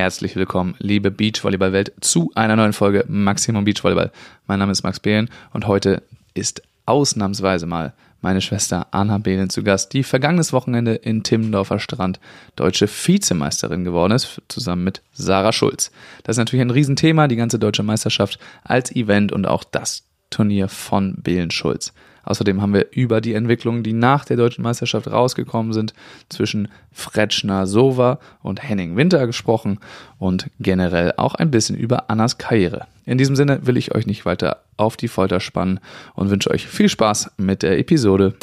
herzlich willkommen, liebe Beachvolleyball-Welt, zu einer neuen Folge Maximum Beachvolleyball. Mein Name ist Max Behlen und heute ist ausnahmsweise mal meine Schwester Anna Behlen zu Gast, die vergangenes Wochenende in Timmendorfer Strand deutsche Vizemeisterin geworden ist, zusammen mit Sarah Schulz. Das ist natürlich ein Riesenthema, die ganze deutsche Meisterschaft als Event und auch das Turnier von Behlen Schulz. Außerdem haben wir über die Entwicklungen, die nach der deutschen Meisterschaft rausgekommen sind, zwischen Fretschner Sova und Henning Winter gesprochen und generell auch ein bisschen über Annas Karriere. In diesem Sinne will ich euch nicht weiter auf die Folter spannen und wünsche euch viel Spaß mit der Episode.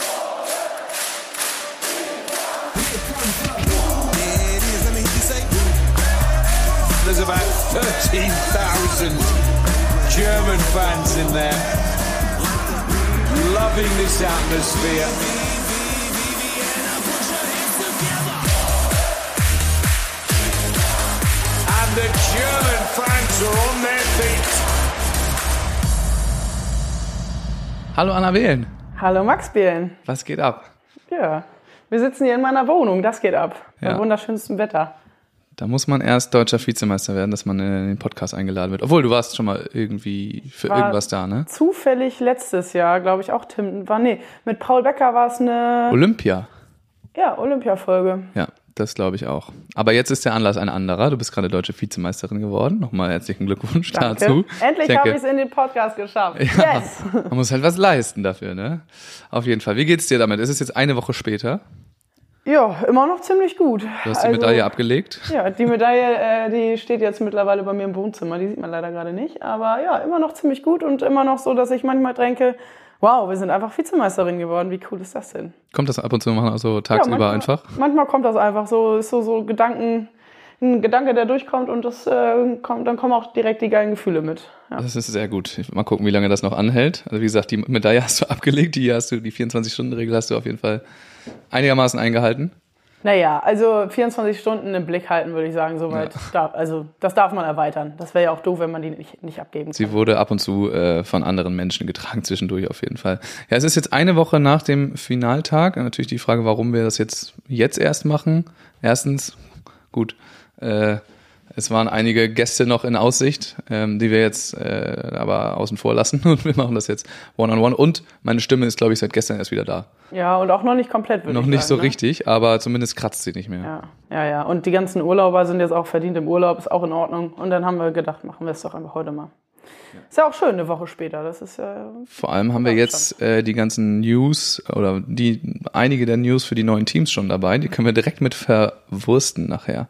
There's about 13,000 German fans in there, loving this atmosphere. And the German fans are on their feet. Hallo Anna Behlen, Hallo Max Bielen. was geht ab? Ja, wir sitzen hier in meiner Wohnung, das geht ab. Bei Ja. wunderschönstem Wetter. Da muss man erst deutscher Vizemeister werden, dass man in den Podcast eingeladen wird. Obwohl, du warst schon mal irgendwie für War- irgendwas da, ne? Zufällig letztes Jahr, glaube ich, auch Tim, war, nee, mit Paul Becker war es eine, Olympia. ja, Olympiafolge. Ja, das glaube ich auch. Aber jetzt ist der Anlass ein anderer. Du bist gerade deutsche Vizemeisterin geworden. Nochmal herzlichen Glückwunsch Danke. dazu. Endlich habe ich es in den Podcast geschafft. Ja, Yes! man muss halt was leisten dafür, ne? Auf jeden Fall. Wie geht's dir damit? Es ist jetzt eine Woche später. Ja, immer noch ziemlich gut. Du hast die Medaille abgelegt. Ja, die Medaille, äh, die steht jetzt mittlerweile bei mir im Wohnzimmer. Die sieht man leider gerade nicht. Aber ja, immer noch ziemlich gut und immer noch so, dass ich manchmal denke, wow, wir sind einfach Vizemeisterin geworden. Wie cool ist das denn? Kommt das ab und zu mal so tagsüber manchmal, einfach? Manchmal kommt das einfach so, ist so, so Gedanken, ein Gedanke, der durchkommt und das, äh, kommt, dann kommen auch direkt die geilen Gefühle mit. Ja. Das ist sehr gut. Mal gucken, wie lange das noch anhält. Also wie gesagt, die Medaille hast du abgelegt, die hast du, die 24-Stunden-Regel hast du auf jeden Fall einigermaßen eingehalten. Naja, also 24 Stunden im Blick halten, würde ich sagen, soweit. Darf, also das darf man erweitern. Das wäre ja auch doof, wenn man die nicht, nicht abgeben kann. Sie wurde ab und zu äh, von anderen Menschen getragen, zwischendurch auf jeden Fall. Ja, es ist jetzt eine Woche nach dem Finaltag. Natürlich die Frage, warum wir das jetzt jetzt erst machen. Erstens, gut, äh, es waren einige Gäste noch in Aussicht, ähm, die wir jetzt äh, aber außen vor lassen und wir machen das jetzt one-on-one. Und meine Stimme ist, glaube ich, seit gestern erst wieder da. Ja, und auch noch nicht komplett, Noch ich nicht so sagen, ne? richtig, aber zumindest kratzt sie nicht mehr. Ja, ja, ja. Und die ganzen Urlauber sind jetzt auch verdient im Urlaub, ist auch in Ordnung. Und dann haben wir gedacht, machen wir es doch einfach heute mal. Ist ja auch schön, eine Woche später. Das ist ja. Vor allem haben wir jetzt äh, die ganzen News oder die einige der News für die neuen Teams schon dabei. Die können wir direkt mit verwursten nachher.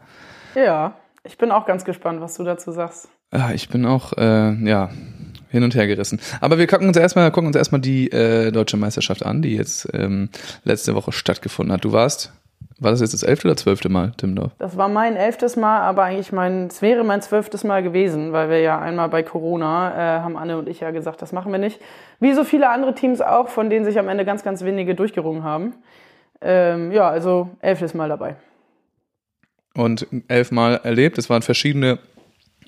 Ja, ich bin auch ganz gespannt, was du dazu sagst. Ah, ich bin auch äh, ja hin und her gerissen. Aber wir gucken uns erstmal gucken uns erstmal die äh, deutsche Meisterschaft an, die jetzt ähm, letzte Woche stattgefunden hat. Du warst war das jetzt das elfte oder zwölfte Mal, Timdorf? Das war mein elftes Mal, aber eigentlich mein, es wäre mein zwölftes Mal gewesen, weil wir ja einmal bei Corona äh, haben Anne und ich ja gesagt, das machen wir nicht. Wie so viele andere Teams auch, von denen sich am Ende ganz, ganz wenige durchgerungen haben. Ähm, ja, also elftes Mal dabei. Und elfmal erlebt. Es waren verschiedene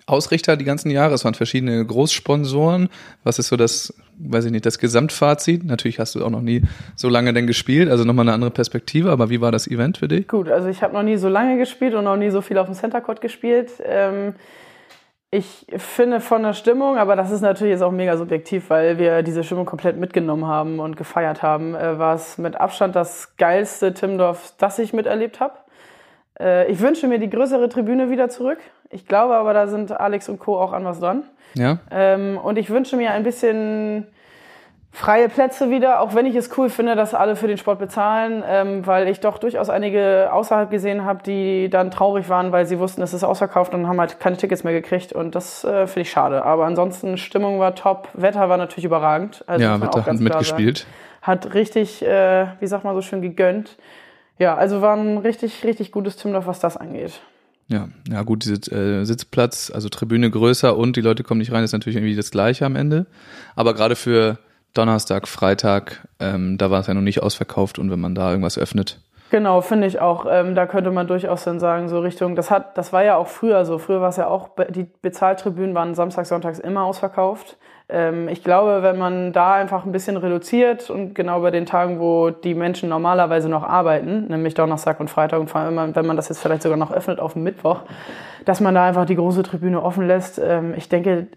Ausrichter die ganzen Jahre. Es waren verschiedene Großsponsoren. Was ist so das, weiß ich nicht, das Gesamtfazit? Natürlich hast du auch noch nie so lange denn gespielt, also nochmal eine andere Perspektive. Aber wie war das Event für dich? Gut, also ich habe noch nie so lange gespielt und noch nie so viel auf dem Center Court gespielt. Ähm, ich finde von der Stimmung, aber das ist natürlich jetzt auch mega subjektiv, weil wir diese Stimmung komplett mitgenommen haben und gefeiert haben, äh, war es mit Abstand das geilste Timdorf, das ich miterlebt habe. Äh, ich wünsche mir die größere Tribüne wieder zurück. Ich glaube aber, da sind Alex und Co. auch an was dran. Ja? Ähm, und ich wünsche mir ein bisschen freie Plätze wieder, auch wenn ich es cool finde, dass alle für den Sport bezahlen, ähm, weil ich doch durchaus einige außerhalb gesehen habe, die dann traurig waren, weil sie wussten, es ist ausverkauft und haben halt keine Tickets mehr gekriegt und das äh, finde ich schade. Aber ansonsten Stimmung war top, Wetter war natürlich überragend. Also Ja, Wetter hat mitgespielt. Sagen. Hat richtig, äh, wie sagt man so schön, gegönnt. Ja, also war ein richtig, richtig gutes Timdorf, was das angeht. Ja, ja gut, diese äh, Sitzplatz, also Tribüne größer und die Leute kommen nicht rein, ist natürlich irgendwie das Gleiche am Ende. Aber gerade für Donnerstag, Freitag, ähm, da war es ja noch nicht ausverkauft und wenn man da irgendwas öffnet, Genau, finde ich auch. Ähm, da könnte man durchaus dann sagen, so Richtung, das hat, das war ja auch früher so. Früher war es ja auch, die Bezahltribünen waren samstags, sonntags immer ausverkauft. Ähm, ich glaube, wenn man da einfach ein bisschen reduziert und genau bei den Tagen, wo die Menschen normalerweise noch arbeiten, nämlich Donnerstag und Freitag und vor allem, wenn man das jetzt vielleicht sogar noch öffnet auf Mittwoch, dass man da einfach die große Tribüne offen lässt. Ähm, ich denke,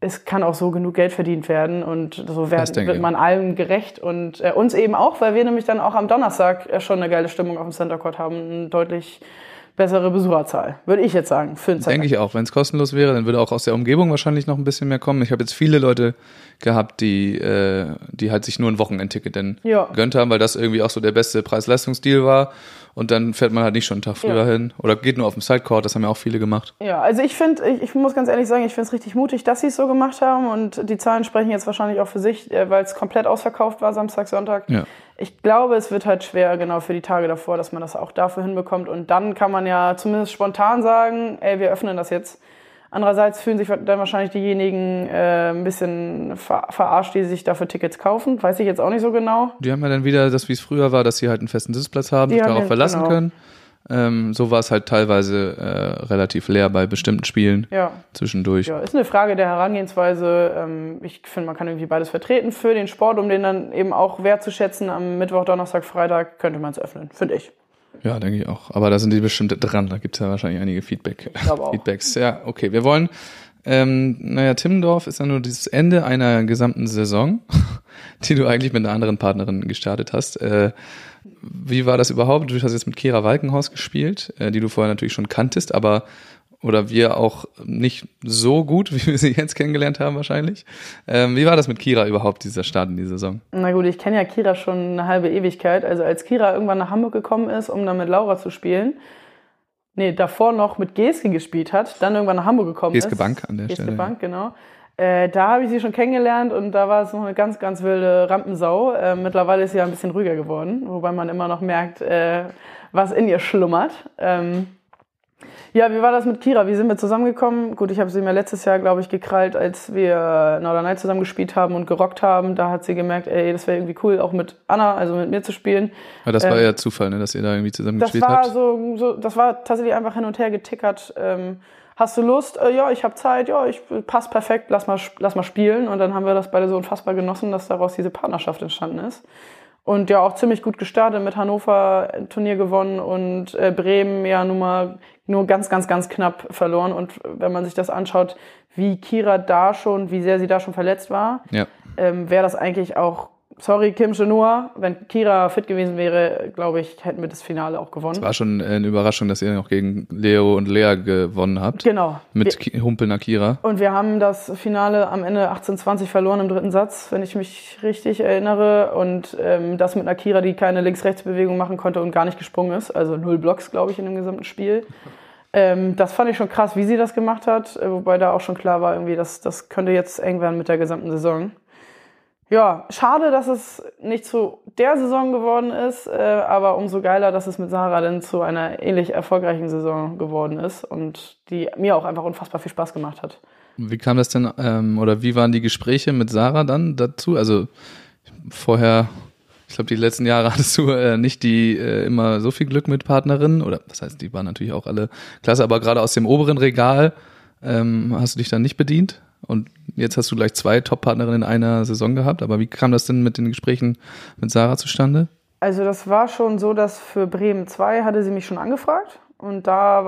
es kann auch so genug Geld verdient werden und so werden, wird man allen gerecht und äh, uns eben auch, weil wir nämlich dann auch am Donnerstag äh, schon eine geile Stimmung auf dem Center Court haben, deutlich bessere Besucherzahl, würde ich jetzt sagen. Für Denke ich auch. Wenn es kostenlos wäre, dann würde auch aus der Umgebung wahrscheinlich noch ein bisschen mehr kommen. Ich habe jetzt viele Leute gehabt, die, äh, die halt sich nur ein Wochenendticket dann ja. gönnt haben, weil das irgendwie auch so der beste Preis-Leistungs-Deal war. Und dann fährt man halt nicht schon einen Tag früher ja. hin. Oder geht nur auf dem Sidecourt, das haben ja auch viele gemacht. Ja, also ich finde, ich, ich, muss ganz ehrlich sagen, ich finde es richtig mutig, dass sie es so gemacht haben. Und die Zahlen sprechen jetzt wahrscheinlich auch für sich, äh, weil es komplett ausverkauft war, Samstag, Sonntag. Ja. Ich glaube, es wird halt schwer, genau für die Tage davor, dass man das auch dafür hinbekommt. Und dann kann man ja zumindest spontan sagen, ey, wir öffnen das jetzt. Andererseits fühlen sich dann wahrscheinlich diejenigen äh, ein bisschen ver verarscht, die sich dafür Tickets kaufen. Weiß ich jetzt auch nicht so genau. Die haben ja dann wieder das, wie es früher war, dass sie halt einen festen Sitzplatz haben, die sich darauf den, verlassen genau. können. Ähm, so war es halt teilweise äh, relativ leer bei bestimmten Spielen ja. zwischendurch. Ja, ist eine Frage der Herangehensweise. Ähm, ich finde, man kann irgendwie beides vertreten für den Sport, um den dann eben auch wertzuschätzen. Am Mittwoch, Donnerstag, Freitag könnte man es öffnen, finde ich. Ja, denke ich auch. Aber da sind die bestimmt dran. Da gibt es ja wahrscheinlich einige Feedback, Feedbacks. Ja, okay. Wir wollen, ähm, naja, Timmendorf ist ja nur dieses Ende einer gesamten Saison, die du eigentlich mit einer anderen Partnerin gestartet hast. Äh, wie war das überhaupt? Du hast jetzt mit Kira Walkenhaus gespielt, äh, die du vorher natürlich schon kanntest, aber oder wir auch nicht so gut, wie wir sie jetzt kennengelernt haben wahrscheinlich. Ähm, wie war das mit Kira überhaupt, dieser Start in die Saison? Na gut, ich kenne ja Kira schon eine halbe Ewigkeit. Also als Kira irgendwann nach Hamburg gekommen ist, um dann mit Laura zu spielen, nee, davor noch mit Geske gespielt hat, dann irgendwann nach Hamburg gekommen Geske ist. Bank an der Geske Stelle. Bank, genau. Äh, da habe ich sie schon kennengelernt und da war es noch eine ganz, ganz wilde Rampensau. Äh, mittlerweile ist sie ja ein bisschen ruhiger geworden, wobei man immer noch merkt, äh, was in ihr schlummert. Ähm, ja, wie war das mit Kira? Wie sind wir zusammengekommen? Gut, ich habe sie mir letztes Jahr, glaube ich, gekrallt, als wir Norderney zusammen gespielt haben und gerockt haben. Da hat sie gemerkt, ey, das wäre irgendwie cool, auch mit Anna, also mit mir zu spielen. Ja, das war ähm, ja Zufall, ne, dass ihr da irgendwie zusammen gespielt habt. Das war so, so, das war tatsächlich einfach hin und her getickert. Ähm, hast du Lust? Äh, ja, ich habe Zeit. Ja, ich passt perfekt. Lass mal, lass mal spielen. Und dann haben wir das beide so unfassbar genossen, dass daraus diese Partnerschaft entstanden ist und ja auch ziemlich gut gestartet mit Hannover ein Turnier gewonnen und äh, Bremen ja nun mal nur ganz, ganz, ganz knapp verloren. Und wenn man sich das anschaut, wie Kira da schon, wie sehr sie da schon verletzt war, ja. ähm, wäre das eigentlich auch sorry, Kim Chenua, wenn Kira fit gewesen wäre, glaube ich, hätten wir das Finale auch gewonnen. Es war schon eine Überraschung, dass ihr noch gegen Leo und Lea gewonnen habt. Genau. Mit wir, Humpelner Kira. Und wir haben das Finale am Ende 18-20 verloren im dritten Satz, wenn ich mich richtig erinnere. Und ähm, das mit einer Kira, die keine Links-Rechts-Bewegung machen konnte und gar nicht gesprungen ist. Also null Blocks, glaube ich, in dem gesamten Spiel. Ähm, das fand ich schon krass, wie sie das gemacht hat. Äh, wobei da auch schon klar war, irgendwie, dass das könnte jetzt eng werden mit der gesamten Saison ja, schade, dass es nicht zu der Saison geworden ist, äh, aber umso geiler, dass es mit Sarah dann zu einer ähnlich erfolgreichen Saison geworden ist und die mir auch einfach unfassbar viel Spaß gemacht hat. Wie kam das denn, ähm, oder wie waren die Gespräche mit Sarah dann dazu? Also vorher, ich glaube, die letzten Jahre hattest du äh, nicht die äh, immer so viel Glück mit Partnerinnen, oder das heißt, die waren natürlich auch alle klasse, aber gerade aus dem oberen Regal ähm, hast du dich dann nicht bedient? Und jetzt hast du gleich zwei Top-Partnerinnen in einer Saison gehabt. Aber wie kam das denn mit den Gesprächen mit Sarah zustande? Also das war schon so, dass für Bremen 2 hatte sie mich schon angefragt. Und da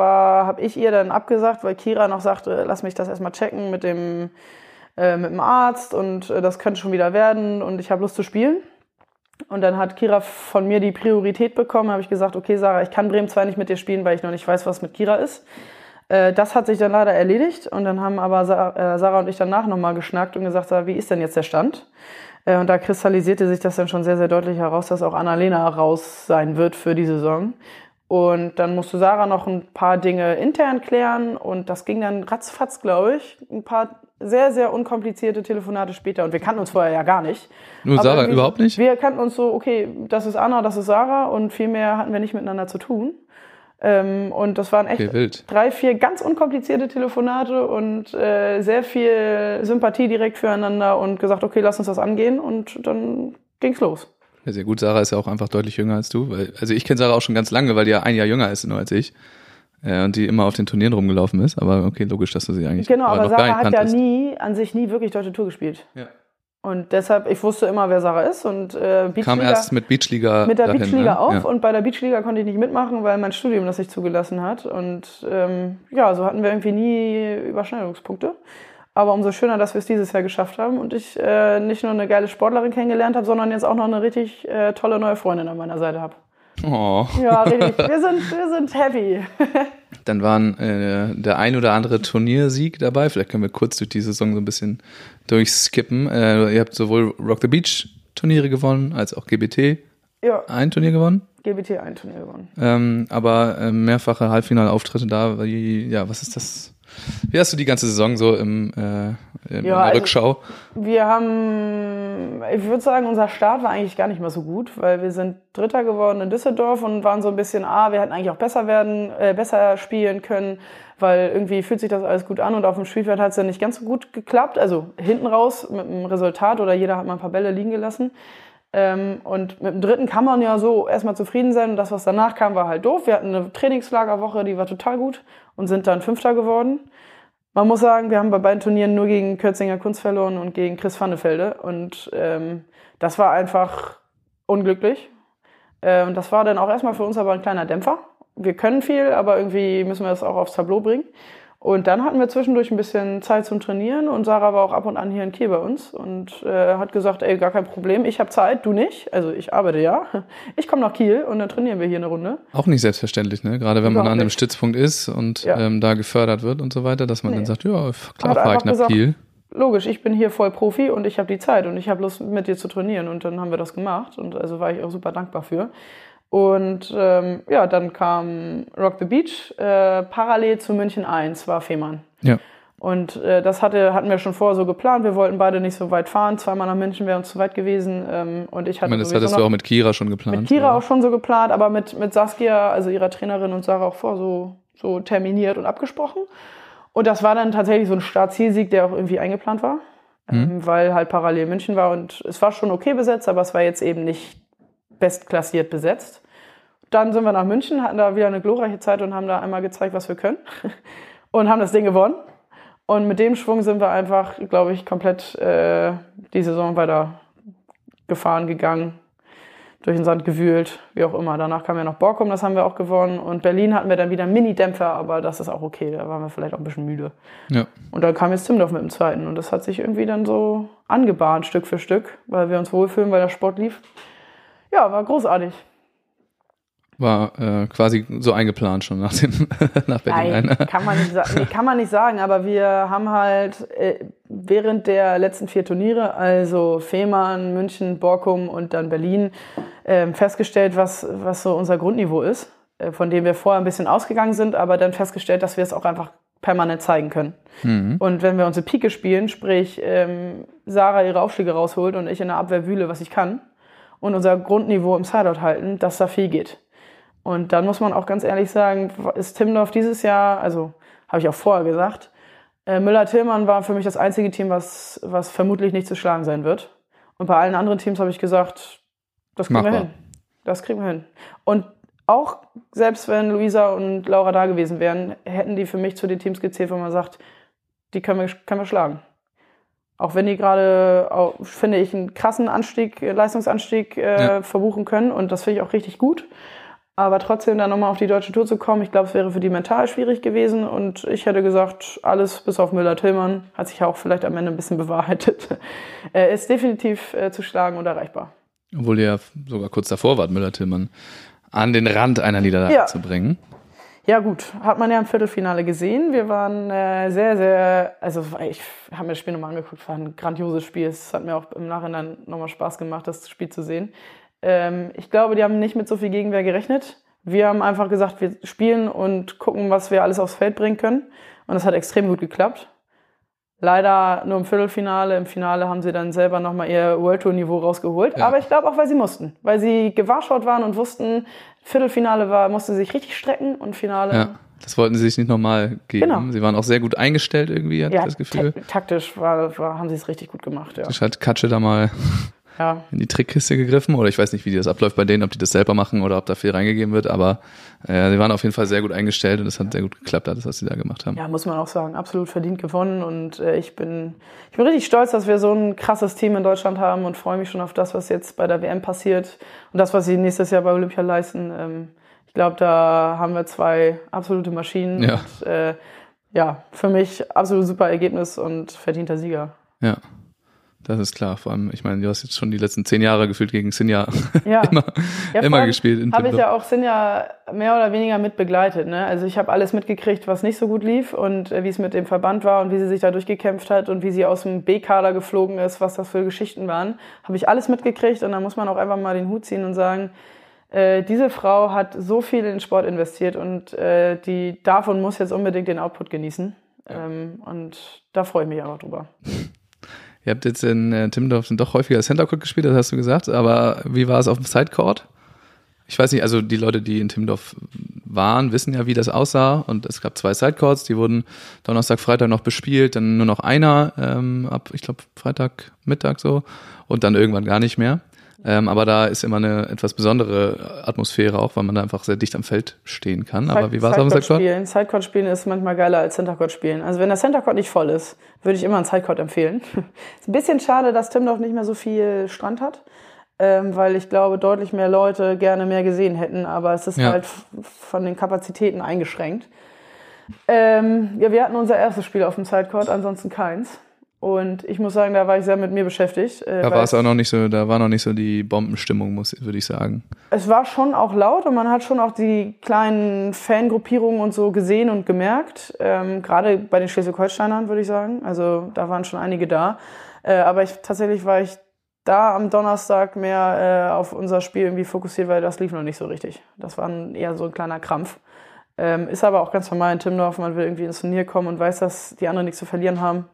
habe ich ihr dann abgesagt, weil Kira noch sagte, lass mich das erstmal checken mit dem, äh, mit dem Arzt und äh, das könnte schon wieder werden und ich habe Lust zu spielen. Und dann hat Kira von mir die Priorität bekommen, habe ich gesagt, okay Sarah, ich kann Bremen 2 nicht mit dir spielen, weil ich noch nicht weiß, was mit Kira ist. Äh, das hat sich dann leider erledigt und dann haben aber äh, Sarah und ich danach nochmal geschnackt und gesagt, wie ist denn jetzt der Stand? Äh, und da kristallisierte sich das dann schon sehr, sehr deutlich heraus, dass auch Annalena raus sein wird für die Saison. Und dann musste Sarah noch ein paar Dinge intern klären und das ging dann ratzfatz, glaube ich. Ein paar sehr, sehr unkomplizierte Telefonate später und wir kannten uns vorher ja gar nicht. Nur Sarah überhaupt nicht? Wir kannten uns so, okay, das ist Anna, das ist Sarah und viel mehr hatten wir nicht miteinander zu tun. Ähm, und das waren echt okay, drei, vier ganz unkomplizierte Telefonate und äh, sehr viel Sympathie direkt füreinander und gesagt, okay, lass uns das angehen und dann ging's los. Ja, sehr gut. Sarah ist ja auch einfach deutlich jünger als du. Weil, also ich kenne Sarah auch schon ganz lange, weil die ja ein Jahr jünger ist nur als ich. Äh, und die immer auf den Turnieren rumgelaufen ist. Aber okay, logisch, dass du sie eigentlich Genau, aber gar Sarah hat ja nie, an sich nie wirklich deutsche Tour gespielt. Ja. Und deshalb, ich wusste immer, wer Sarah ist und äh, Kam Beachliga, erst mit Beachliga mit der dahin, Beachliga ne? auf Ja. und bei der Beachliga konnte ich nicht mitmachen, weil mein Studium das nicht zugelassen hat. Und ähm, ja, so hatten wir irgendwie nie Überschneidungspunkte. Aber umso schöner, dass wir es dieses Jahr geschafft haben und ich äh, nicht nur eine geile Sportlerin kennengelernt habe, sondern jetzt auch noch eine richtig äh, tolle neue Freundin an meiner Seite habe. Oh. Ja, richtig. wir, sind, wir sind happy. Dann waren äh, der ein oder andere Turniersieg dabei. Vielleicht können wir kurz durch die Saison so ein bisschen durchskippen. Äh, ihr habt sowohl Rock the Beach Turniere gewonnen, als auch GBT ja, ein Turnier gewonnen. GBT ein Turnier gewonnen. Ähm, aber äh, mehrfache Halbfinalauftritte da. Wie, ja, was ist das? Wie hast du die ganze Saison so im, äh, in, in der also- Rückschau? Wir haben, ich würde sagen, unser Start war eigentlich gar nicht mal so gut, weil wir sind Dritter geworden in Düsseldorf und waren so ein bisschen, ah, wir hätten eigentlich auch besser werden, äh, besser spielen können, weil irgendwie fühlt sich das alles gut an und auf dem Spielfeld hat es ja nicht ganz so gut geklappt. Also hinten raus mit dem Resultat oder jeder hat mal ein paar Bälle liegen gelassen. Ähm, und mit dem dritten kann man ja so erstmal zufrieden sein und das, was danach kam, war halt doof. Wir hatten eine Trainingslagerwoche, die war total gut und sind dann Fünfter geworden. Man muss sagen, wir haben bei beiden Turnieren nur gegen Kürzinger Kunst verloren und gegen Chris Vannefelde. Und ähm, das war einfach unglücklich. Ähm, das war dann auch erstmal für uns aber ein kleiner Dämpfer. Wir können viel, aber irgendwie müssen wir das auch aufs Tableau bringen. Und dann hatten wir zwischendurch ein bisschen Zeit zum Trainieren und Sarah war auch ab und an hier in Kiel bei uns und äh, hat gesagt, ey, gar kein Problem, ich habe Zeit, du nicht. Also ich arbeite ja. Ich komme nach Kiel und dann trainieren wir hier eine Runde. Auch nicht selbstverständlich, ne? Gerade wenn man Überhaupt an einem. Stützpunkt ist und Ja. ähm, da gefördert wird und so weiter, dass man Nee. dann sagt, ja, klar fahre ich nach gesagt, Kiel. logisch, ich bin hier voll Profi und ich habe die Zeit und ich habe Lust, mit dir zu trainieren. Und dann haben wir das gemacht und also war ich auch super dankbar für. Und ähm, ja, dann kam Rock the Beach. Äh, parallel zu München 1 war Fehmarn. Ja. Und äh, das hatte, hatten wir schon vorher so geplant. Wir wollten beide nicht so weit fahren. Zweimal nach München wäre uns zu weit gewesen. Ähm, und ich Ich hatte meine, das hattest du auch mit Kira schon geplant. mit Kira oder? auch schon so geplant, aber mit, mit Saskia, also ihrer Trainerin und Sarah auch vor so, so terminiert und abgesprochen. Und das war dann tatsächlich so ein Start-Zielsieg, der auch irgendwie eingeplant war, ähm, weil halt parallel München war und es war schon okay besetzt, aber es war jetzt eben nicht bestklassiert besetzt. Dann sind wir nach München, hatten da wieder eine glorreiche Zeit und haben da einmal gezeigt, was wir können und haben das Ding gewonnen. Und mit dem Schwung sind wir einfach, glaube ich, komplett äh, die Saison weiter gefahren, gegangen, durch den Sand gewühlt, wie auch immer. Danach kam ja noch Borkum, das haben wir auch gewonnen. Und Berlin hatten wir dann wieder Mini-Dämpfer, aber das ist auch okay, da waren wir vielleicht auch ein bisschen müde. Ja. Und dann kam jetzt Timdorf mit dem zweiten und das hat sich irgendwie dann so angebahnt, Stück für Stück, weil wir uns wohlfühlen, weil der Sport lief. Ja, war großartig. War äh, quasi so eingeplant schon nach, dem, nach Berlin. Nein, Nein. kann man, nicht nee, kann man nicht sagen, aber wir haben halt äh, während der letzten vier Turniere, also Fehmarn, München, Borkum und dann Berlin, ähm, festgestellt, was, was so unser Grundniveau ist, äh, von dem wir vorher ein bisschen ausgegangen sind, aber dann festgestellt, dass wir es auch einfach permanent zeigen können. Und wenn wir unsere Pike spielen, sprich ähm, Sarah ihre Aufschläge rausholt und ich in der Abwehr wühle, was ich kann, und unser Grundniveau im Sideout halten, dass da viel geht. Und dann muss man auch ganz ehrlich sagen, ist Timdorf dieses Jahr, also habe ich auch vorher gesagt, äh, Müller-Tillmann war für mich das einzige Team, was, was vermutlich nicht zu schlagen sein wird. Und bei allen anderen Teams habe ich gesagt, das kriegen wir Machbar. hin. Das kriegen wir hin. Und auch selbst wenn Luisa und Laura da gewesen wären, hätten die für mich zu den Teams gezählt, wo man sagt, die können wir, können wir schlagen. Auch wenn die gerade, finde ich, einen krassen Anstieg, äh, Leistungsanstieg äh, Ja. verbuchen können. Und das finde ich auch richtig gut. Aber trotzdem dann nochmal auf die deutsche Tour zu kommen, ich glaube, es wäre für die mental schwierig gewesen. Und ich hätte gesagt, alles bis auf Müller-Tillmann hat sich ja auch vielleicht am Ende ein bisschen bewahrheitet. äh, ist definitiv äh, zu schlagen und erreichbar. Obwohl ihr ja sogar kurz davor wart, Müller-Tillmann an den Rand einer Niederlage Ja. zu bringen. Ja gut, hat man ja im Viertelfinale gesehen. Wir waren äh, sehr, sehr, also ich habe mir das Spiel nochmal angeguckt, war ein grandioses Spiel. Es hat mir auch im Nachhinein nochmal Spaß gemacht, das Spiel zu sehen. Ähm, ich glaube, die haben nicht mit so viel Gegenwehr gerechnet. Wir haben einfach gesagt, wir spielen und gucken, was wir alles aufs Feld bringen können. Und das hat extrem gut geklappt. Leider nur im Viertelfinale. Im Finale haben sie dann selber nochmal ihr World Tour Niveau rausgeholt. Ja. Aber ich glaube auch, weil sie mussten. Weil sie gewarschaut waren und wussten, Viertelfinale war, musste sich richtig strecken und Finale. Ja. Das wollten sie sich nicht nochmal geben. Genau. Sie waren auch sehr gut eingestellt irgendwie, hatte ich Ja, das Gefühl. ta- taktisch war, war, haben sie es richtig gut gemacht. Ja. Das hat Katsche da mal Ja. in die Trickkiste gegriffen oder ich weiß nicht, wie das abläuft bei denen, ob die das selber machen oder ob da viel reingegeben wird, aber äh, sie waren auf jeden Fall sehr gut eingestellt und es hat sehr gut geklappt, alles, was sie da gemacht haben. Ja, muss man auch sagen, absolut verdient gewonnen und äh, ich bin ich bin richtig stolz, dass wir so ein krasses Team in Deutschland haben und freue mich schon auf das, was jetzt bei der WM passiert und das, was sie nächstes Jahr bei Olympia leisten. Ähm, ich glaube, da haben wir zwei absolute Maschinen Ja. und äh, ja, für mich absolut super Ergebnis und verdienter Sieger. Ja, das ist klar. Vor allem, ich meine, du hast jetzt schon die letzten zehn Jahre gefühlt gegen Sinja Ja. immer, Ja, immer gespielt. Habe ich ja auch Sinja mehr oder weniger mit begleitet. Ne? Also ich habe alles mitgekriegt, was nicht so gut lief und äh, wie es mit dem Verband war und wie sie sich da durchgekämpft hat und wie sie aus dem B-Kader geflogen ist, was das für Geschichten waren. Habe ich alles mitgekriegt und da muss man auch einfach mal den Hut ziehen und sagen, äh, diese Frau hat so viel in den Sport investiert und äh, die darf und muss jetzt unbedingt den Output genießen. Ähm, und da freue ich mich einfach drüber. Ihr habt jetzt in äh, Timmendorf doch häufiger Center Court gespielt, das hast du gesagt, aber wie war es auf dem Sidecourt? Ich weiß nicht, also die Leute, die in Timmendorf waren, wissen ja, wie das aussah und es gab zwei Sidecourts, die wurden Donnerstag, Freitag noch bespielt, dann nur noch einer ähm, ab, ich glaube, Freitag, Mittag so und dann irgendwann gar nicht mehr. Ähm, aber da ist immer eine etwas besondere Atmosphäre auch, weil man da einfach sehr dicht am Feld stehen kann. Aber wie war es auf dem Sidecourt Sidecourt? spielen? Sidecourt spielen ist manchmal geiler als Centercourt spielen. Also wenn der Centercourt nicht voll ist, würde ich immer einen Sidecourt empfehlen. ist ein bisschen schade, dass Timdorf nicht mehr so viel Strand hat, ähm, weil ich glaube, deutlich mehr Leute gerne mehr gesehen hätten, aber es ist Ja. halt von den Kapazitäten eingeschränkt. Ähm, ja, wir hatten unser erstes Spiel auf dem Sidecourt, ansonsten keins. Und ich muss sagen, da war ich sehr mit mir beschäftigt. Äh, Da war es auch noch nicht so, da war noch nicht so die Bombenstimmung, muss, würde ich sagen. es war schon auch laut und man hat schon auch die kleinen Fangruppierungen und so gesehen und gemerkt. Ähm, Gerade bei den Schleswig-Holsteinern, würde ich sagen. Also da waren schon einige da. Äh, aber ich, tatsächlich war ich da am Donnerstag mehr äh, auf unser Spiel irgendwie fokussiert, weil das lief noch nicht so richtig. Das war ein, eher so ein kleiner Krampf. Ähm, ist aber auch ganz normal in Timdorf. Man will irgendwie ins Turnier kommen und weiß, dass die anderen nichts zu verlieren haben.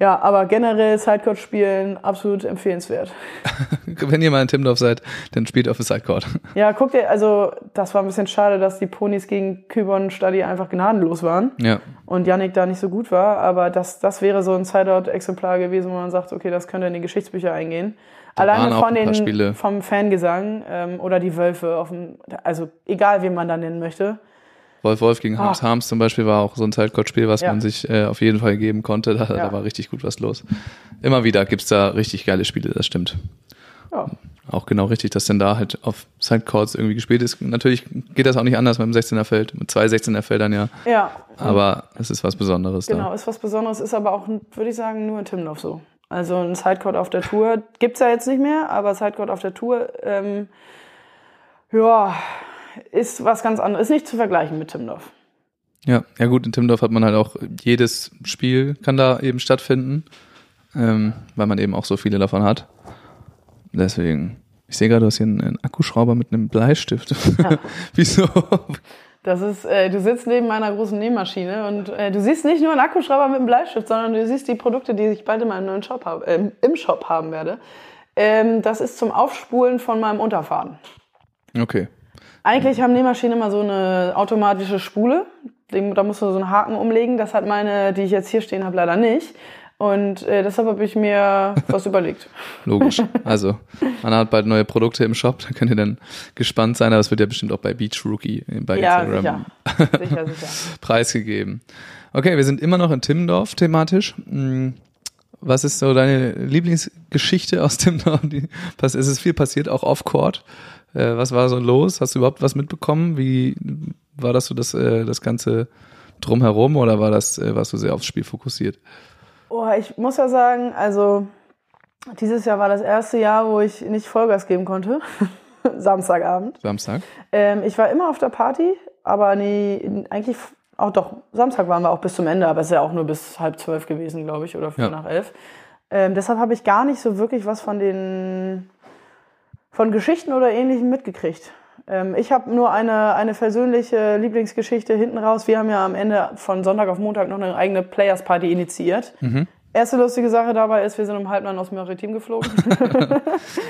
Ja, aber generell Sidecourt spielen absolut empfehlenswert. Wenn ihr mal in Timmendorf seid, dann spielt auf dem Sidecourt. Ja, guck dir, also das war ein bisschen schade, dass die Ponys gegen Kübon Stadi einfach gnadenlos waren Ja. und Yannick da nicht so gut war, aber das, das wäre so ein Sideout-Exemplar gewesen, wo man sagt, okay, das könnte in die Geschichtsbücher eingehen. Da Alleine von den, Spiele. vom Fangesang ähm, oder die Wölfe auf dem, also egal, wen man da nennen möchte. Wolf Wolf gegen Harms Ah. Harms zum Beispiel war auch so ein Sidecourt-Spiel, was Ja. man sich äh, auf jeden Fall geben konnte. Da, Ja. da war richtig gut was los. Immer wieder gibt's da richtig geile Spiele, das stimmt. Ja, Auch genau richtig, dass denn da halt auf Sidecourts irgendwie gespielt ist. Natürlich geht das auch nicht anders mit dem 16er Feld, mit zwei 16er Feldern ja. ja Aber es ist was Besonderes Genau, da. ist was Besonderes, ist aber auch, würde ich sagen, nur in Timmendorf so. Also ein Sidecourt auf der Tour gibt's ja jetzt nicht mehr, aber Sidecourt auf der Tour, ähm, ja, ist was ganz anderes. Ist nicht zu vergleichen mit Timmendorf. Ja, ja gut, in Timmendorf hat man halt auch jedes Spiel kann da eben stattfinden, ähm, weil man eben auch so viele davon hat. Deswegen, ich sehe gerade, du hast hier einen, einen Akkuschrauber mit einem Bleistift. Wieso? Das ist, äh, du sitzt neben meiner großen Nähmaschine und äh, du siehst nicht nur einen Akkuschrauber mit einem Bleistift, sondern du siehst die Produkte, die ich bald in meinem neuen Shop hab, äh, im Shop haben werde. Ähm, das ist zum Aufspulen von meinem Unterfaden. Okay. Eigentlich haben Nähmaschinen immer so eine automatische Spule. Da musst du so einen Haken umlegen. Das hat meine, die ich jetzt hier stehen habe, leider nicht. Und äh, deshalb habe ich mir was überlegt. Logisch. Also, man hat bald neue Produkte im Shop, da könnt ihr dann gespannt sein, aber es wird ja bestimmt auch bei Beach Rookie bei Ja, Instagram sicher. Sicher, sicher. preisgegeben. Okay, wir sind immer noch in Timmendorf thematisch. Hm, Was ist so deine Lieblingsgeschichte aus Timmendorf? Was, ist es viel passiert, auch off-court? Äh, was war so los? Hast du überhaupt was mitbekommen? Wie war das so das, äh, das Ganze drumherum oder war das, äh, warst du sehr aufs Spiel fokussiert? Oh, ich muss ja sagen, also dieses Jahr war das erste Jahr, wo ich nicht Vollgas geben konnte. Samstagabend. Samstag? Ähm, ich war immer auf der Party, aber nie, eigentlich auch doch. Samstag waren wir auch bis zum Ende, aber es ist ja auch nur bis halb zwölf gewesen, glaube ich, oder viertel Ja. nach elf. Ähm, deshalb habe ich gar nicht so wirklich was von den von Geschichten oder Ähnlichem mitgekriegt. Ähm, ich habe nur eine, eine persönliche Lieblingsgeschichte hinten raus. Wir haben ja am Ende von Sonntag auf Montag noch eine eigene Players Party initiiert. Erste lustige Sache dabei ist, wir sind um halb neun aus dem Maritim geflogen.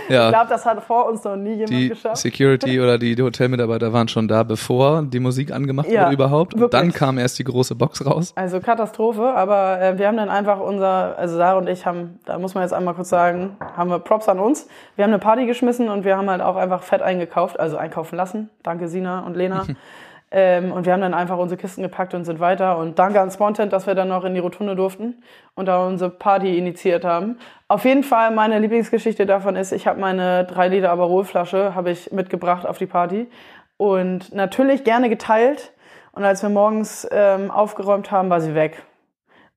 Ja. Ich glaube, das hat vor uns noch nie jemand die geschafft. Security oder die Hotelmitarbeiter waren schon da, bevor die Musik angemacht Ja, wurde überhaupt. Und wirklich. dann kam erst die große Box raus. Also Katastrophe, aber äh, wir haben dann einfach unser, also Sarah und ich haben, da muss man jetzt einmal kurz sagen, haben wir Props an uns. Wir haben eine Party geschmissen und wir haben halt auch einfach fett eingekauft, also einkaufen lassen. Danke Sina und Lena. ähm, und wir haben dann einfach unsere Kisten gepackt und sind weiter. Und danke an Spontent, dass wir dann noch in die Rotunde durften und da unsere Party initiiert haben. Auf jeden Fall meine Lieblingsgeschichte davon ist, ich habe meine 3 Liter Aperol-Flasche habe ich mitgebracht auf die Party und natürlich gerne geteilt. Und als wir morgens ähm, aufgeräumt haben, war sie weg.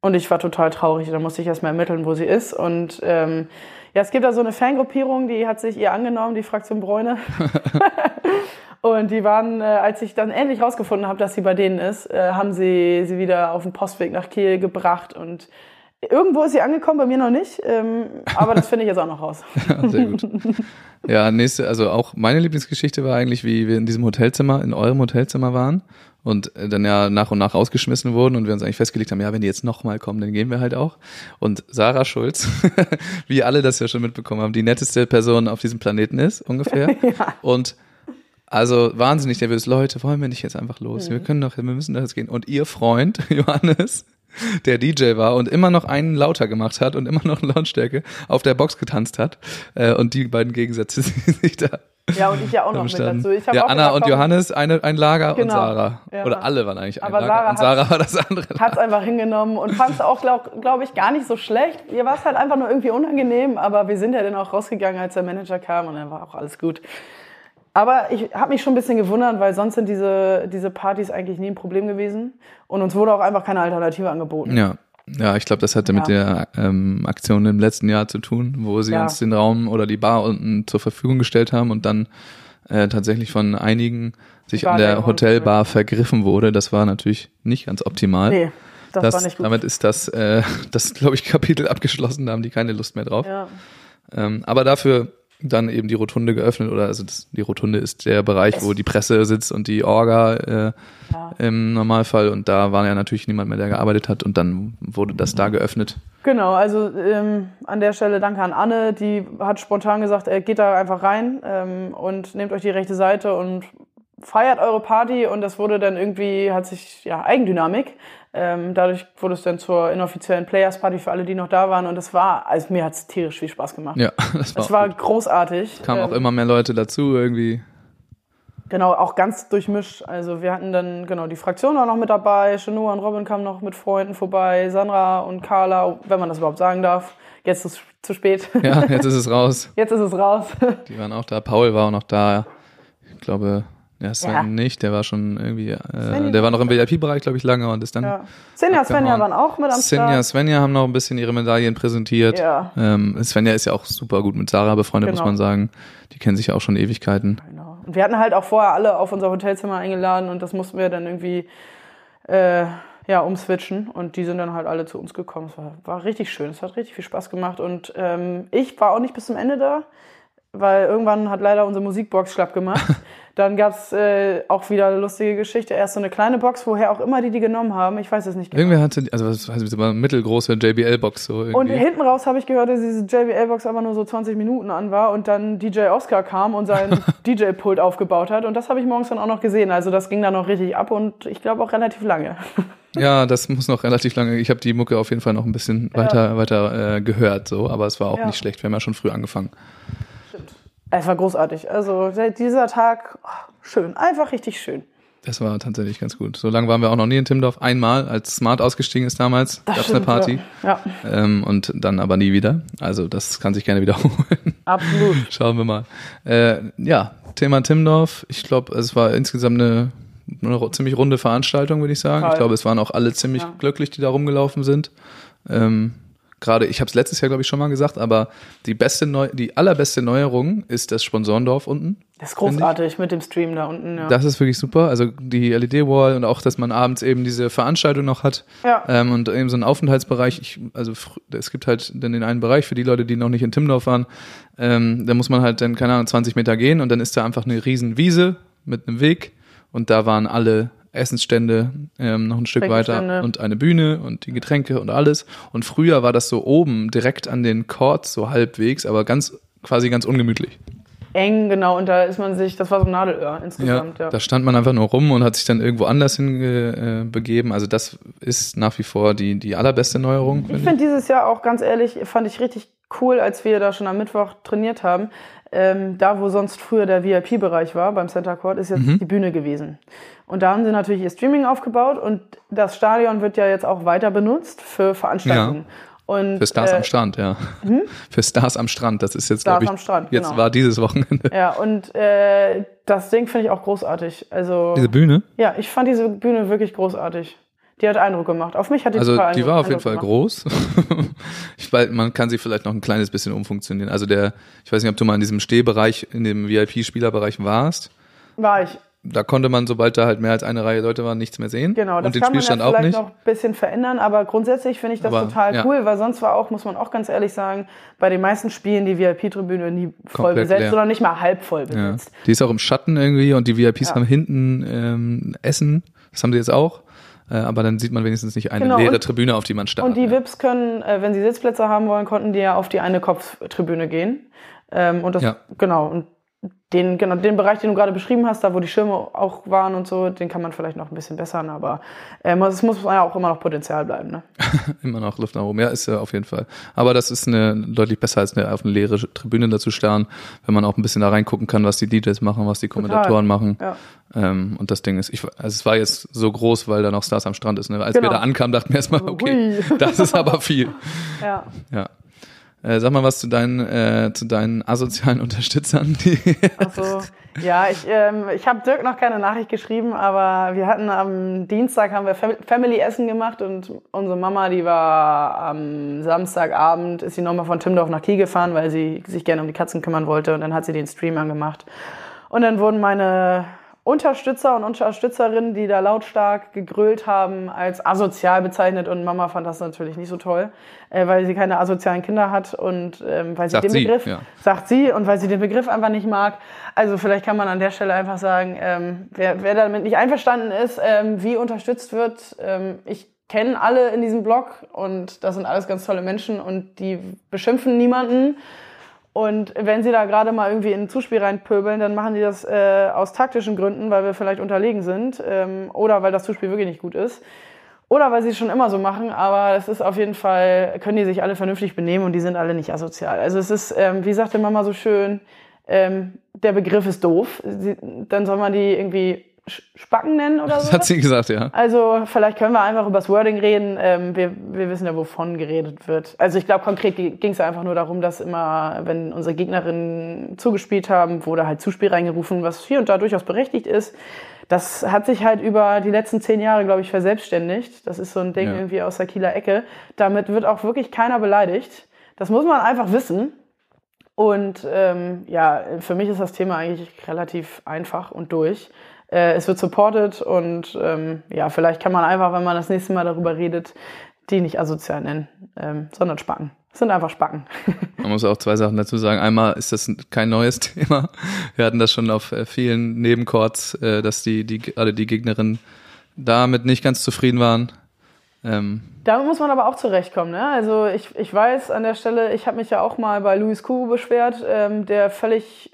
Und ich war total traurig. Da musste ich erstmal ermitteln, wo sie ist. Und ähm, ja, es gibt da so eine Fangruppierung, die hat sich ihr angenommen, die Fraktion Bräune. und die waren, äh, als ich dann endlich rausgefunden habe, dass sie bei denen ist, äh, haben sie sie wieder auf den Postweg nach Kiel gebracht. Und irgendwo ist sie angekommen, bei mir noch nicht. Ähm, aber das finde ich jetzt auch noch raus. Ja, sehr gut. Ja, nächste, also auch meine Lieblingsgeschichte war eigentlich, wie wir in diesem Hotelzimmer, in eurem Hotelzimmer waren und äh, dann ja nach und nach rausgeschmissen wurden und wir uns eigentlich festgelegt haben, ja, wenn die jetzt nochmal kommen, dann gehen wir halt auch. Und Sarah Schulz, wie alle das ja schon mitbekommen haben, die netteste Person auf diesem Planeten ist, ungefähr. Und also wahnsinnig nervös. Leute, wollen wir nicht jetzt einfach los? Wir können doch, wir müssen doch jetzt gehen. Und ihr Freund, Johannes, der DJ war und immer noch einen lauter gemacht hat und immer noch eine Lautstärke auf der Box getanzt hat. Äh, und die beiden Gegensätze, die sich da Ja, und ich ja auch noch mit dazu. Ich ja, auch Anna gedacht, und Johannes eine, ein Lager und Genau. Sarah. Ja. Oder alle waren eigentlich ein Aber Lager. Sarah und Sarah hat- war das andere Lager. Hat's einfach hingenommen und fand es auch, glaube glaub ich, gar nicht so schlecht. Ihr war es halt einfach nur irgendwie unangenehm, aber wir sind ja dann auch rausgegangen, als der Manager kam und dann war auch alles gut. Aber ich habe mich schon ein bisschen gewundert, weil sonst sind diese, diese Partys eigentlich nie ein Problem gewesen und uns wurde auch einfach keine Alternative angeboten. Ja. Ja, ich glaube, das hatte mit der ähm, Aktion im letzten Jahr zu tun, wo sie Ja. uns den Raum oder die Bar unten zur Verfügung gestellt haben und dann äh, tatsächlich von einigen sich an der Hotelbar vergriffen wurde. Das war natürlich nicht ganz optimal. Nee, das, das, war nicht gut. Damit ist das, äh, das glaube ich, Kapitel abgeschlossen, da haben die keine Lust mehr drauf. ja. Ähm, aber dafür dann eben die Rotunde geöffnet oder also das, die Rotunde ist der Bereich, wo die Presse sitzt und die Orga äh, Ja. im Normalfall und da war ja natürlich niemand mehr, der gearbeitet hat und dann wurde das da geöffnet. Genau, also ähm, an der Stelle danke an Anne, die hat spontan gesagt, äh, geht da einfach rein ähm, und nehmt euch die rechte Seite und feiert eure Party und das wurde dann irgendwie, hat sich, ja, Eigendynamik. Ähm, dadurch wurde es dann zur inoffiziellen Players Party für alle, die noch da waren und das war, also mir hat es tierisch viel Spaß gemacht. Ja, das war, Es war großartig. kamen auch Ähm, immer mehr Leute dazu irgendwie. Genau, auch ganz durchmischt. Also wir hatten dann, genau, die Fraktion auch noch mit dabei. Shanoa und Robin kamen noch mit Freunden vorbei. Sandra und Carla, wenn man das überhaupt sagen darf. Jetzt ist es zu spät. Ja, jetzt ist es raus. Jetzt ist es raus. Die waren auch da. Paul war auch noch da. Ich glaube, ja, Sven Ja. nicht. Der war schon irgendwie, äh, Svenja der war noch im VIP-Bereich, glaube ich, lange und ist dann. Ja. Svenja Abgehauen. waren auch mit am Svenja, Start. Svenja haben noch ein bisschen ihre Medaillen präsentiert. Ja. Ähm, Svenja ist ja auch super gut mit Sarah befreundet, Genau. muss man sagen. Die kennen sich ja auch schon Ewigkeiten. Genau. Und wir hatten halt auch vorher alle auf unser Hotelzimmer eingeladen und das mussten wir dann irgendwie äh, ja, umswitchen. Und die sind dann halt alle zu uns gekommen. Es war, war richtig schön. Es hat richtig viel Spaß gemacht. Und ähm, ich war auch nicht bis zum Ende da, weil irgendwann hat leider unsere Musikbox schlapp gemacht. Dann gab's äh, auch wieder eine lustige Geschichte. Erst so eine kleine Box, woher auch immer die die genommen haben. Ich weiß es nicht genau. Irgendwer hatte, also was heißt das, war eine mittelgroße JBL-Box so irgendwie. Und hinten raus habe ich gehört, dass diese JBL-Box aber nur so 20 Minuten an war und dann DJ Oscar kam und sein DJ-Pult aufgebaut hat. Und das habe ich morgens dann auch noch gesehen. Also das ging dann noch richtig ab und ich glaube auch relativ lange. ja, das muss noch relativ lange. Ich habe die Mucke auf jeden Fall noch ein bisschen weiter, weiter äh, gehört, so, aber es war auch Ja. nicht schlecht. Wir haben ja schon früh angefangen. Es war großartig. Also dieser Tag, oh, schön. Einfach richtig schön. Das war tatsächlich ganz gut. So lange waren wir auch noch nie in Timdorf. Einmal, als Smart ausgestiegen ist damals, Das gab's eine Party. Ja, ja Ähm, und dann aber nie wieder. Also das kann sich gerne wiederholen. absolut. Schauen wir mal. Äh, ja, Thema Timdorf. Ich glaube, es war insgesamt eine, eine ziemlich runde Veranstaltung, würde ich sagen. Total. Ich glaube, es waren auch alle ziemlich Ja. glücklich, die da rumgelaufen sind. Ähm, Gerade, ich habe es letztes Jahr, glaube ich, schon mal gesagt, aber die beste Neu die allerbeste Neuerung ist das Sponsorendorf unten. Das ist großartig mit dem Stream da unten. Ja. Das ist wirklich super. Also die LED-Wall und auch, dass man abends eben diese Veranstaltung noch hat Ja. ähm, und eben so einen Aufenthaltsbereich. Ich, also es gibt halt dann den einen Bereich für die Leute, die noch nicht in Timmendorf waren. Ähm, da muss man halt dann, keine Ahnung, 20 Meter gehen und dann ist da einfach eine riesen Wiese mit einem Weg und da waren alle Essensstände ähm, noch ein Stück weiter und eine Bühne und die Getränke und alles. Und früher war das so oben direkt an den Courts so halbwegs, aber ganz quasi ganz ungemütlich. Eng, genau, und da ist man sich, das war so ein Nadelöhr insgesamt, ja. Da stand man einfach nur rum und hat sich dann irgendwo anders hinbegeben. Äh, begeben. also das ist nach wie vor die, die allerbeste Neuerung. Ich finde dieses Jahr auch ganz ehrlich, fand ich richtig cool, als wir da schon am Mittwoch trainiert haben. Ähm, da, wo sonst früher der VIP-Bereich war, beim Center Court, ist jetzt Mhm. die Bühne gewesen. Und da haben sie natürlich ihr Streaming aufgebaut und das Stadion wird ja jetzt auch weiter benutzt für Veranstaltungen. Und, Für Stars äh, am Strand, ja. Für Stars am Strand, das ist jetzt, glaube ich, am Strand, jetzt genau. war dieses Wochenende. Ja, und äh, das Ding finde ich auch großartig. Also, Diese Bühne, ja, ich fand diese Bühne wirklich großartig. Die hat Eindruck gemacht. Auf mich hat die also die Eindruck- war auf jeden Fall Eindruck groß. ich weiß, man kann sie vielleicht noch ein kleines bisschen umfunktionieren. Also der, ich weiß nicht, ob du mal in diesem Stehbereich, in dem VIP-Spielerbereich warst. War ich. Da konnte man, sobald da halt mehr als eine Reihe Leute waren, nichts mehr sehen. Genau, das und den kann man ja Spielstand vielleicht noch ein bisschen verändern, aber grundsätzlich finde ich das Aber, total ja. cool, weil sonst war auch, muss man auch ganz ehrlich sagen, bei den meisten Spielen die VIP-Tribüne nie voll Komplett besetzt leer. oder nicht mal halb voll Ja. besetzt. Die ist auch im Schatten irgendwie und die VIPs Ja. haben hinten ähm, Essen. Das haben sie jetzt auch. Äh, aber dann sieht man wenigstens nicht eine Genau, leere Tribüne, auf die man starrt. Und die ja. VIPs können, äh, wenn sie Sitzplätze haben wollen, konnten die ja auf die eine Kopftribüne gehen. Ähm, und das, Ja. genau, und den, genau, den Bereich, den du gerade beschrieben hast, da wo die Schirme auch waren und so, den kann man vielleicht noch ein bisschen bessern, aber ähm, es muss ja auch immer noch Potenzial bleiben. Ne? Immer noch Luft nach oben. Ja, ist ja auf jeden Fall. Aber das ist eine deutlich besser als eine, auf eine leere Tribüne dazu starren, wenn man auch ein bisschen da reingucken kann, was die DJs machen, was die Kommentatoren machen. Ja. Ähm, und das Ding ist, ich, also es war jetzt so groß, weil da noch Stars am Strand ist. Ne? Als Genau. wir da ankamen, dachten wir erstmal, okay, Hui. das ist aber viel. Ja. Ja. Äh, sag mal was zu deinen, äh, zu deinen asozialen Unterstützern. Die Also, ja, ich, ähm, ich habe Dirk noch keine Nachricht geschrieben, aber wir hatten am Dienstag haben wir Fam- Family Essen gemacht und unsere Mama, die war am Samstagabend, ist sie nochmal von Timdorf nach Kiel gefahren, weil sie sich gerne um die Katzen kümmern wollte und dann hat sie den Stream angemacht. Und dann wurden meine Unterstützer und Unterstützerinnen, die da lautstark gegrölt haben, als asozial bezeichnet und Mama fand das natürlich nicht so toll, äh, weil sie keine asozialen Kinder hat und ähm, weil sie Sagt den sie, Begriff ja. sagt sie und weil sie den Begriff einfach nicht mag. Also vielleicht kann man an der Stelle einfach sagen, ähm, wer, wer damit nicht einverstanden ist, ähm, wie unterstützt wird. Ähm, ich kenne alle in diesem Blog und das sind alles ganz tolle Menschen und die beschimpfen niemanden. Und wenn sie da gerade mal irgendwie in ein Zuspiel reinpöbeln, dann machen die das äh, aus taktischen Gründen, weil wir vielleicht unterlegen sind ähm, oder weil das Zuspiel wirklich nicht gut ist. Oder weil sie es schon immer so machen, aber es ist auf jeden Fall, können die sich alle vernünftig benehmen und die sind alle nicht asozial. Also es ist, ähm, wie sagte Mama so schön, ähm, der Begriff ist doof. Sie, dann soll man die irgendwie Spacken nennen oder das so. hat sie gesagt, ja. Also vielleicht können wir einfach über das Wording reden. Ähm, wir, wir wissen ja, wovon geredet wird. Also ich glaube, konkret ging es einfach nur darum, dass immer, wenn unsere Gegnerinnen zugespielt haben, wurde halt Zuspiel reingerufen, was hier und da durchaus berechtigt ist. Das hat sich halt über die letzten zehn Jahre, glaube ich, verselbstständigt. Das ist so ein Ding Ja. irgendwie aus der Kieler Ecke. Damit wird auch wirklich keiner beleidigt. Das muss man einfach wissen. Und ähm, ja, für mich ist das Thema eigentlich relativ einfach und durch. Äh, es wird supported und ähm, ja, vielleicht kann man einfach, wenn man das nächste Mal darüber redet, die nicht asozial nennen, ähm, sondern Spacken. Es sind einfach Spacken. Man muss auch zwei Sachen dazu sagen. Einmal ist das kein neues Thema. Wir hatten das schon auf äh, vielen Nebenchords, äh, dass die, die, gerade die Gegnerinnen damit nicht ganz zufrieden waren. Ähm, Damit muss man aber auch zurechtkommen. Ne? Also ich, ich weiß an der Stelle, ich habe mich ja auch mal bei Luis Kuh beschwert, ähm, der völlig,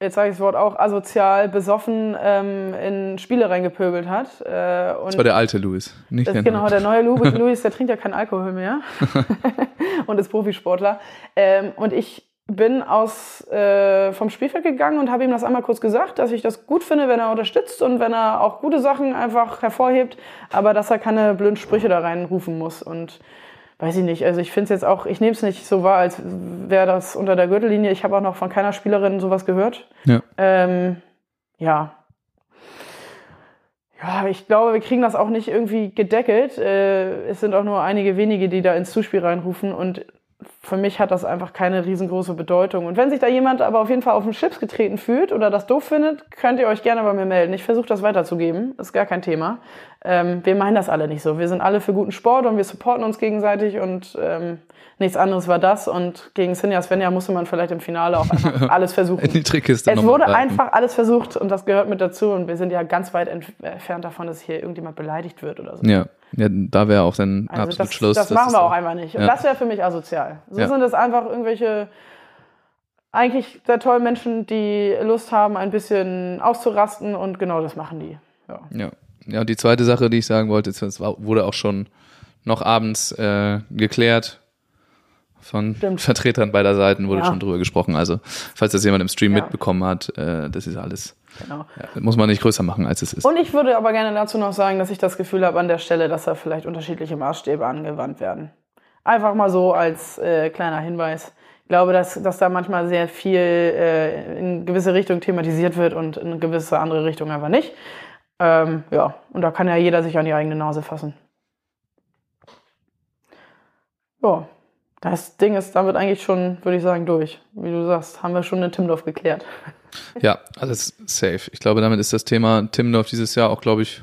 jetzt sage ich das Wort auch, asozial, besoffen ähm, in Spiele reingepöbelt hat. Äh, und das war der alte Louis, nicht Das der ist genau neue. der neue Luis, der trinkt ja keinen Alkohol mehr und ist Profisportler. Ähm, und ich bin aus, äh, vom Spielfeld gegangen und habe ihm das einmal kurz gesagt, dass ich das gut finde, wenn er unterstützt und wenn er auch gute Sachen einfach hervorhebt, aber dass er keine blöden Sprüche da reinrufen muss. Und weiß ich nicht, also ich finde es jetzt auch, ich nehme es nicht so wahr, als wäre das unter der Gürtellinie. Ich habe auch noch von keiner Spielerin sowas gehört. Ja. Ähm, ja. Ja, ich glaube, wir kriegen das auch nicht irgendwie gedeckelt. Äh, es sind auch nur einige wenige, die da ins Zuspiel reinrufen und für mich hat das einfach keine riesengroße Bedeutung. Und wenn sich da jemand aber auf jeden Fall auf den Chips getreten fühlt oder das doof findet, könnt ihr euch gerne bei mir melden. Ich versuche das weiterzugeben, ist gar kein Thema. Ähm, wir meinen das alle nicht so. Wir sind alle für guten Sport und wir supporten uns gegenseitig und ähm, nichts anderes war das. Und gegen Sinja Svenja musste man vielleicht im Finale auch einfach alles versuchen. In die Trickkiste Es wurde einfach alles versucht und das gehört mit dazu. Und wir sind ja ganz weit entf- entfernt davon, dass hier irgendjemand beleidigt wird oder so. Ja, ja da wäre auch dann Also absolut das, Schluss. das Das machen wir auch einfach nicht. Und Ja. das wäre für mich asozial. So Ja. sind es einfach irgendwelche eigentlich sehr tolle Menschen, die Lust haben, ein bisschen auszurasten und genau das machen die. Ja. Ja. Ja, und die zweite Sache, die ich sagen wollte, war- wurde auch schon noch abends äh, geklärt von Stimmt. Vertretern beider Seiten, wurde Ja. schon drüber gesprochen. Also, falls das jemand im Stream Ja. mitbekommen hat, äh, das ist alles, Genau. ja, muss man nicht größer machen, als es ist. Und ich würde aber gerne dazu noch sagen, dass ich das Gefühl habe an der Stelle, dass da vielleicht unterschiedliche Maßstäbe angewandt werden. Einfach mal so als äh, kleiner Hinweis. Ich glaube, dass, dass da manchmal sehr viel äh, in gewisse Richtung thematisiert wird und in eine gewisse andere Richtung einfach nicht. Ähm, ja, und da kann ja jeder sich an die eigene Nase fassen. Ja, das Ding ist damit eigentlich schon, würde ich sagen, durch. Wie du sagst, haben wir schon in Timdorf geklärt. Ja, alles safe. Ich glaube, damit ist das Thema Timmendorf dieses Jahr auch, glaube ich,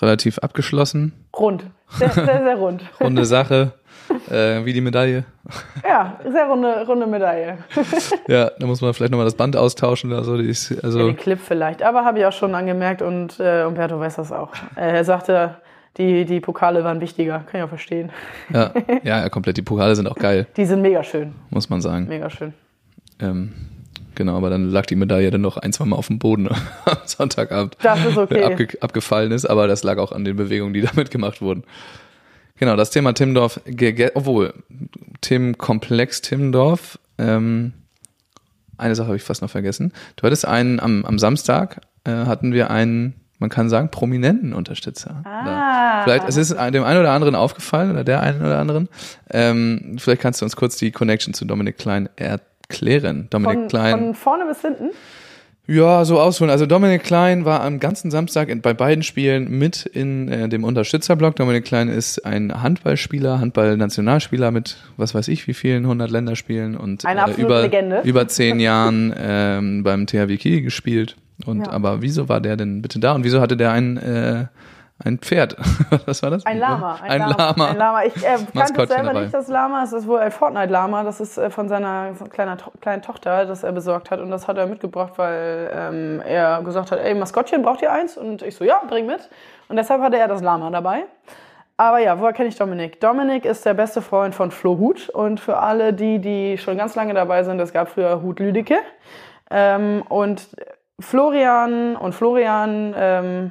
relativ abgeschlossen. Rund. Sehr, sehr, sehr rund. Runde Sache. Äh, wie die Medaille. Ja, sehr runde, runde Medaille. Ja, da muss man vielleicht nochmal das Band austauschen oder so. Die ist, Ja, also, den Clip vielleicht, aber habe ich auch schon angemerkt und äh, Umberto weiß das auch. Äh, er sagte, die, die Pokale waren wichtiger, kann ich auch verstehen. ja, ja, ja, komplett. Die Pokale sind auch geil, Die sind mega schön, muss man sagen. mega schön. Ähm, genau, aber dann lag die Medaille dann noch ein, zwei Mal auf dem Boden am Sonntagabend. Das ist okay. Abge abgefallen ist, aber das lag auch an den Bewegungen, die damit gemacht wurden. Genau, das Thema Timmendorf, gege- obwohl, Tim Komplex Timmendorf, ähm, eine Sache habe ich fast noch vergessen. Du hattest einen, am, am Samstag äh, hatten wir einen, man kann sagen, prominenten Unterstützer. Ah. Vielleicht es ist es dem einen oder anderen aufgefallen oder der einen oder anderen. Ähm, vielleicht kannst du uns kurz die Connection zu Dominik Klein erklären. Dominik Von, Klein. von vorne bis hinten. Ja, so ausholen. Also Dominik Klein war am ganzen Samstag in, bei beiden Spielen mit in äh, dem Unterstützerblock. Dominik Klein ist ein Handballspieler, Handball-Nationalspieler mit was weiß ich wie vielen hundert Länderspielen und absolute über, Legende. über zehn Jahren ähm, beim THW Kiel gespielt. Und Ja. aber wieso war der denn bitte da und wieso hatte der ein äh, ein Pferd? was war das? Ein Lama. Ein, Lama. Ein Lama. Ich äh, kannte selber dabei. nicht das Lama. Es ist wohl ein Fortnite-Lama. Das ist äh, von seiner kleiner, to kleinen Tochter, das er besorgt hat. Und das hat er mitgebracht, weil ähm, er gesagt hat, ey, Maskottchen, braucht ihr eins? Und ich so, ja, bring mit. Und deshalb hatte er das Lama dabei. Aber ja, woher kenne ich Dominik? Dominik ist der beste Freund von Flo Huth. Und für alle die, die schon ganz lange dabei sind, es gab früher Huth Lüdecke. Ähm, und Florian und Florian ähm,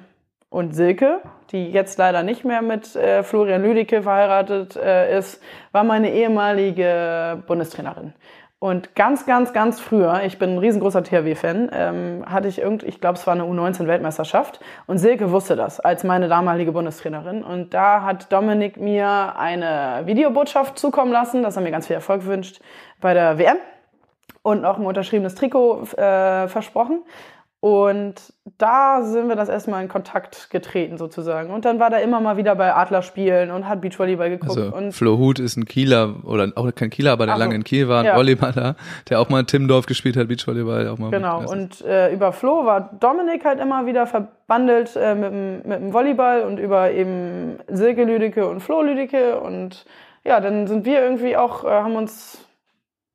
und Silke, die jetzt leider nicht mehr mit äh, Florian Lüdecke verheiratet äh, ist, war meine ehemalige Bundestrainerin. Und ganz, ganz, ganz früher, ich bin ein riesengroßer THW-Fan, ähm, hatte ich irgendwie, ich glaube, es war eine U19-Weltmeisterschaft und Silke wusste das als meine damalige Bundestrainerin. Und da hat Dominik mir eine Videobotschaft zukommen lassen, dass er mir ganz viel Erfolg wünscht bei der WM und auch ein unterschriebenes Trikot äh, versprochen. Und da sind wir das erstmal in Kontakt getreten sozusagen. Und dann war der immer mal wieder bei Adlerspielen und hat Beachvolleyball geguckt. Also und Flo Huth ist ein Kieler oder auch kein Kieler, aber der Ach so. lange in Kiel war, ein Ja. Volleyballer, der auch mal in Timmendorf gespielt hat, Beachvolleyball auch mal. Genau, mit- also- und äh, über Flo war Dominik halt immer wieder verbandelt äh, mit, dem, mit dem Volleyball und über eben Silke Lüdecke und Flo Lüdecke. Und ja, dann sind wir irgendwie auch, äh, haben uns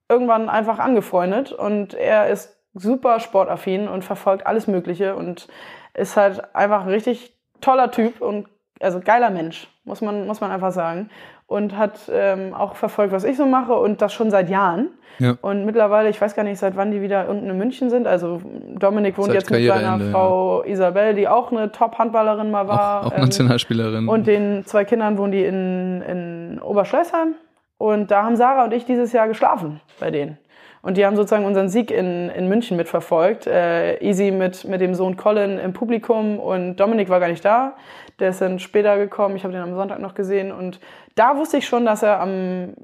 irgendwann einfach angefreundet und er ist super sportaffin und verfolgt alles Mögliche und ist halt einfach ein richtig toller Typ und also geiler Mensch, muss man, muss man einfach sagen. Und hat ähm, auch verfolgt, was ich so mache und das schon seit Jahren. Ja. Und mittlerweile, ich weiß gar nicht, seit wann die wieder unten in München sind. Also Dominik wohnt Seit jetzt mit seiner Karriereende, Frau Isabel, die auch eine Top-Handballerin mal war. auch, auch Ähm, Nationalspielerin. und den zwei Kindern wohnen die in, in Oberschleißheim. Und da haben Sarah und ich dieses Jahr geschlafen bei denen. Und die haben sozusagen unseren Sieg in, in München mitverfolgt. Äh, Easy mit, mit dem Sohn Colin im Publikum und Dominik war gar nicht da. Der ist dann später gekommen. Ich habe den am Sonntag noch gesehen. Und da wusste ich schon, dass er am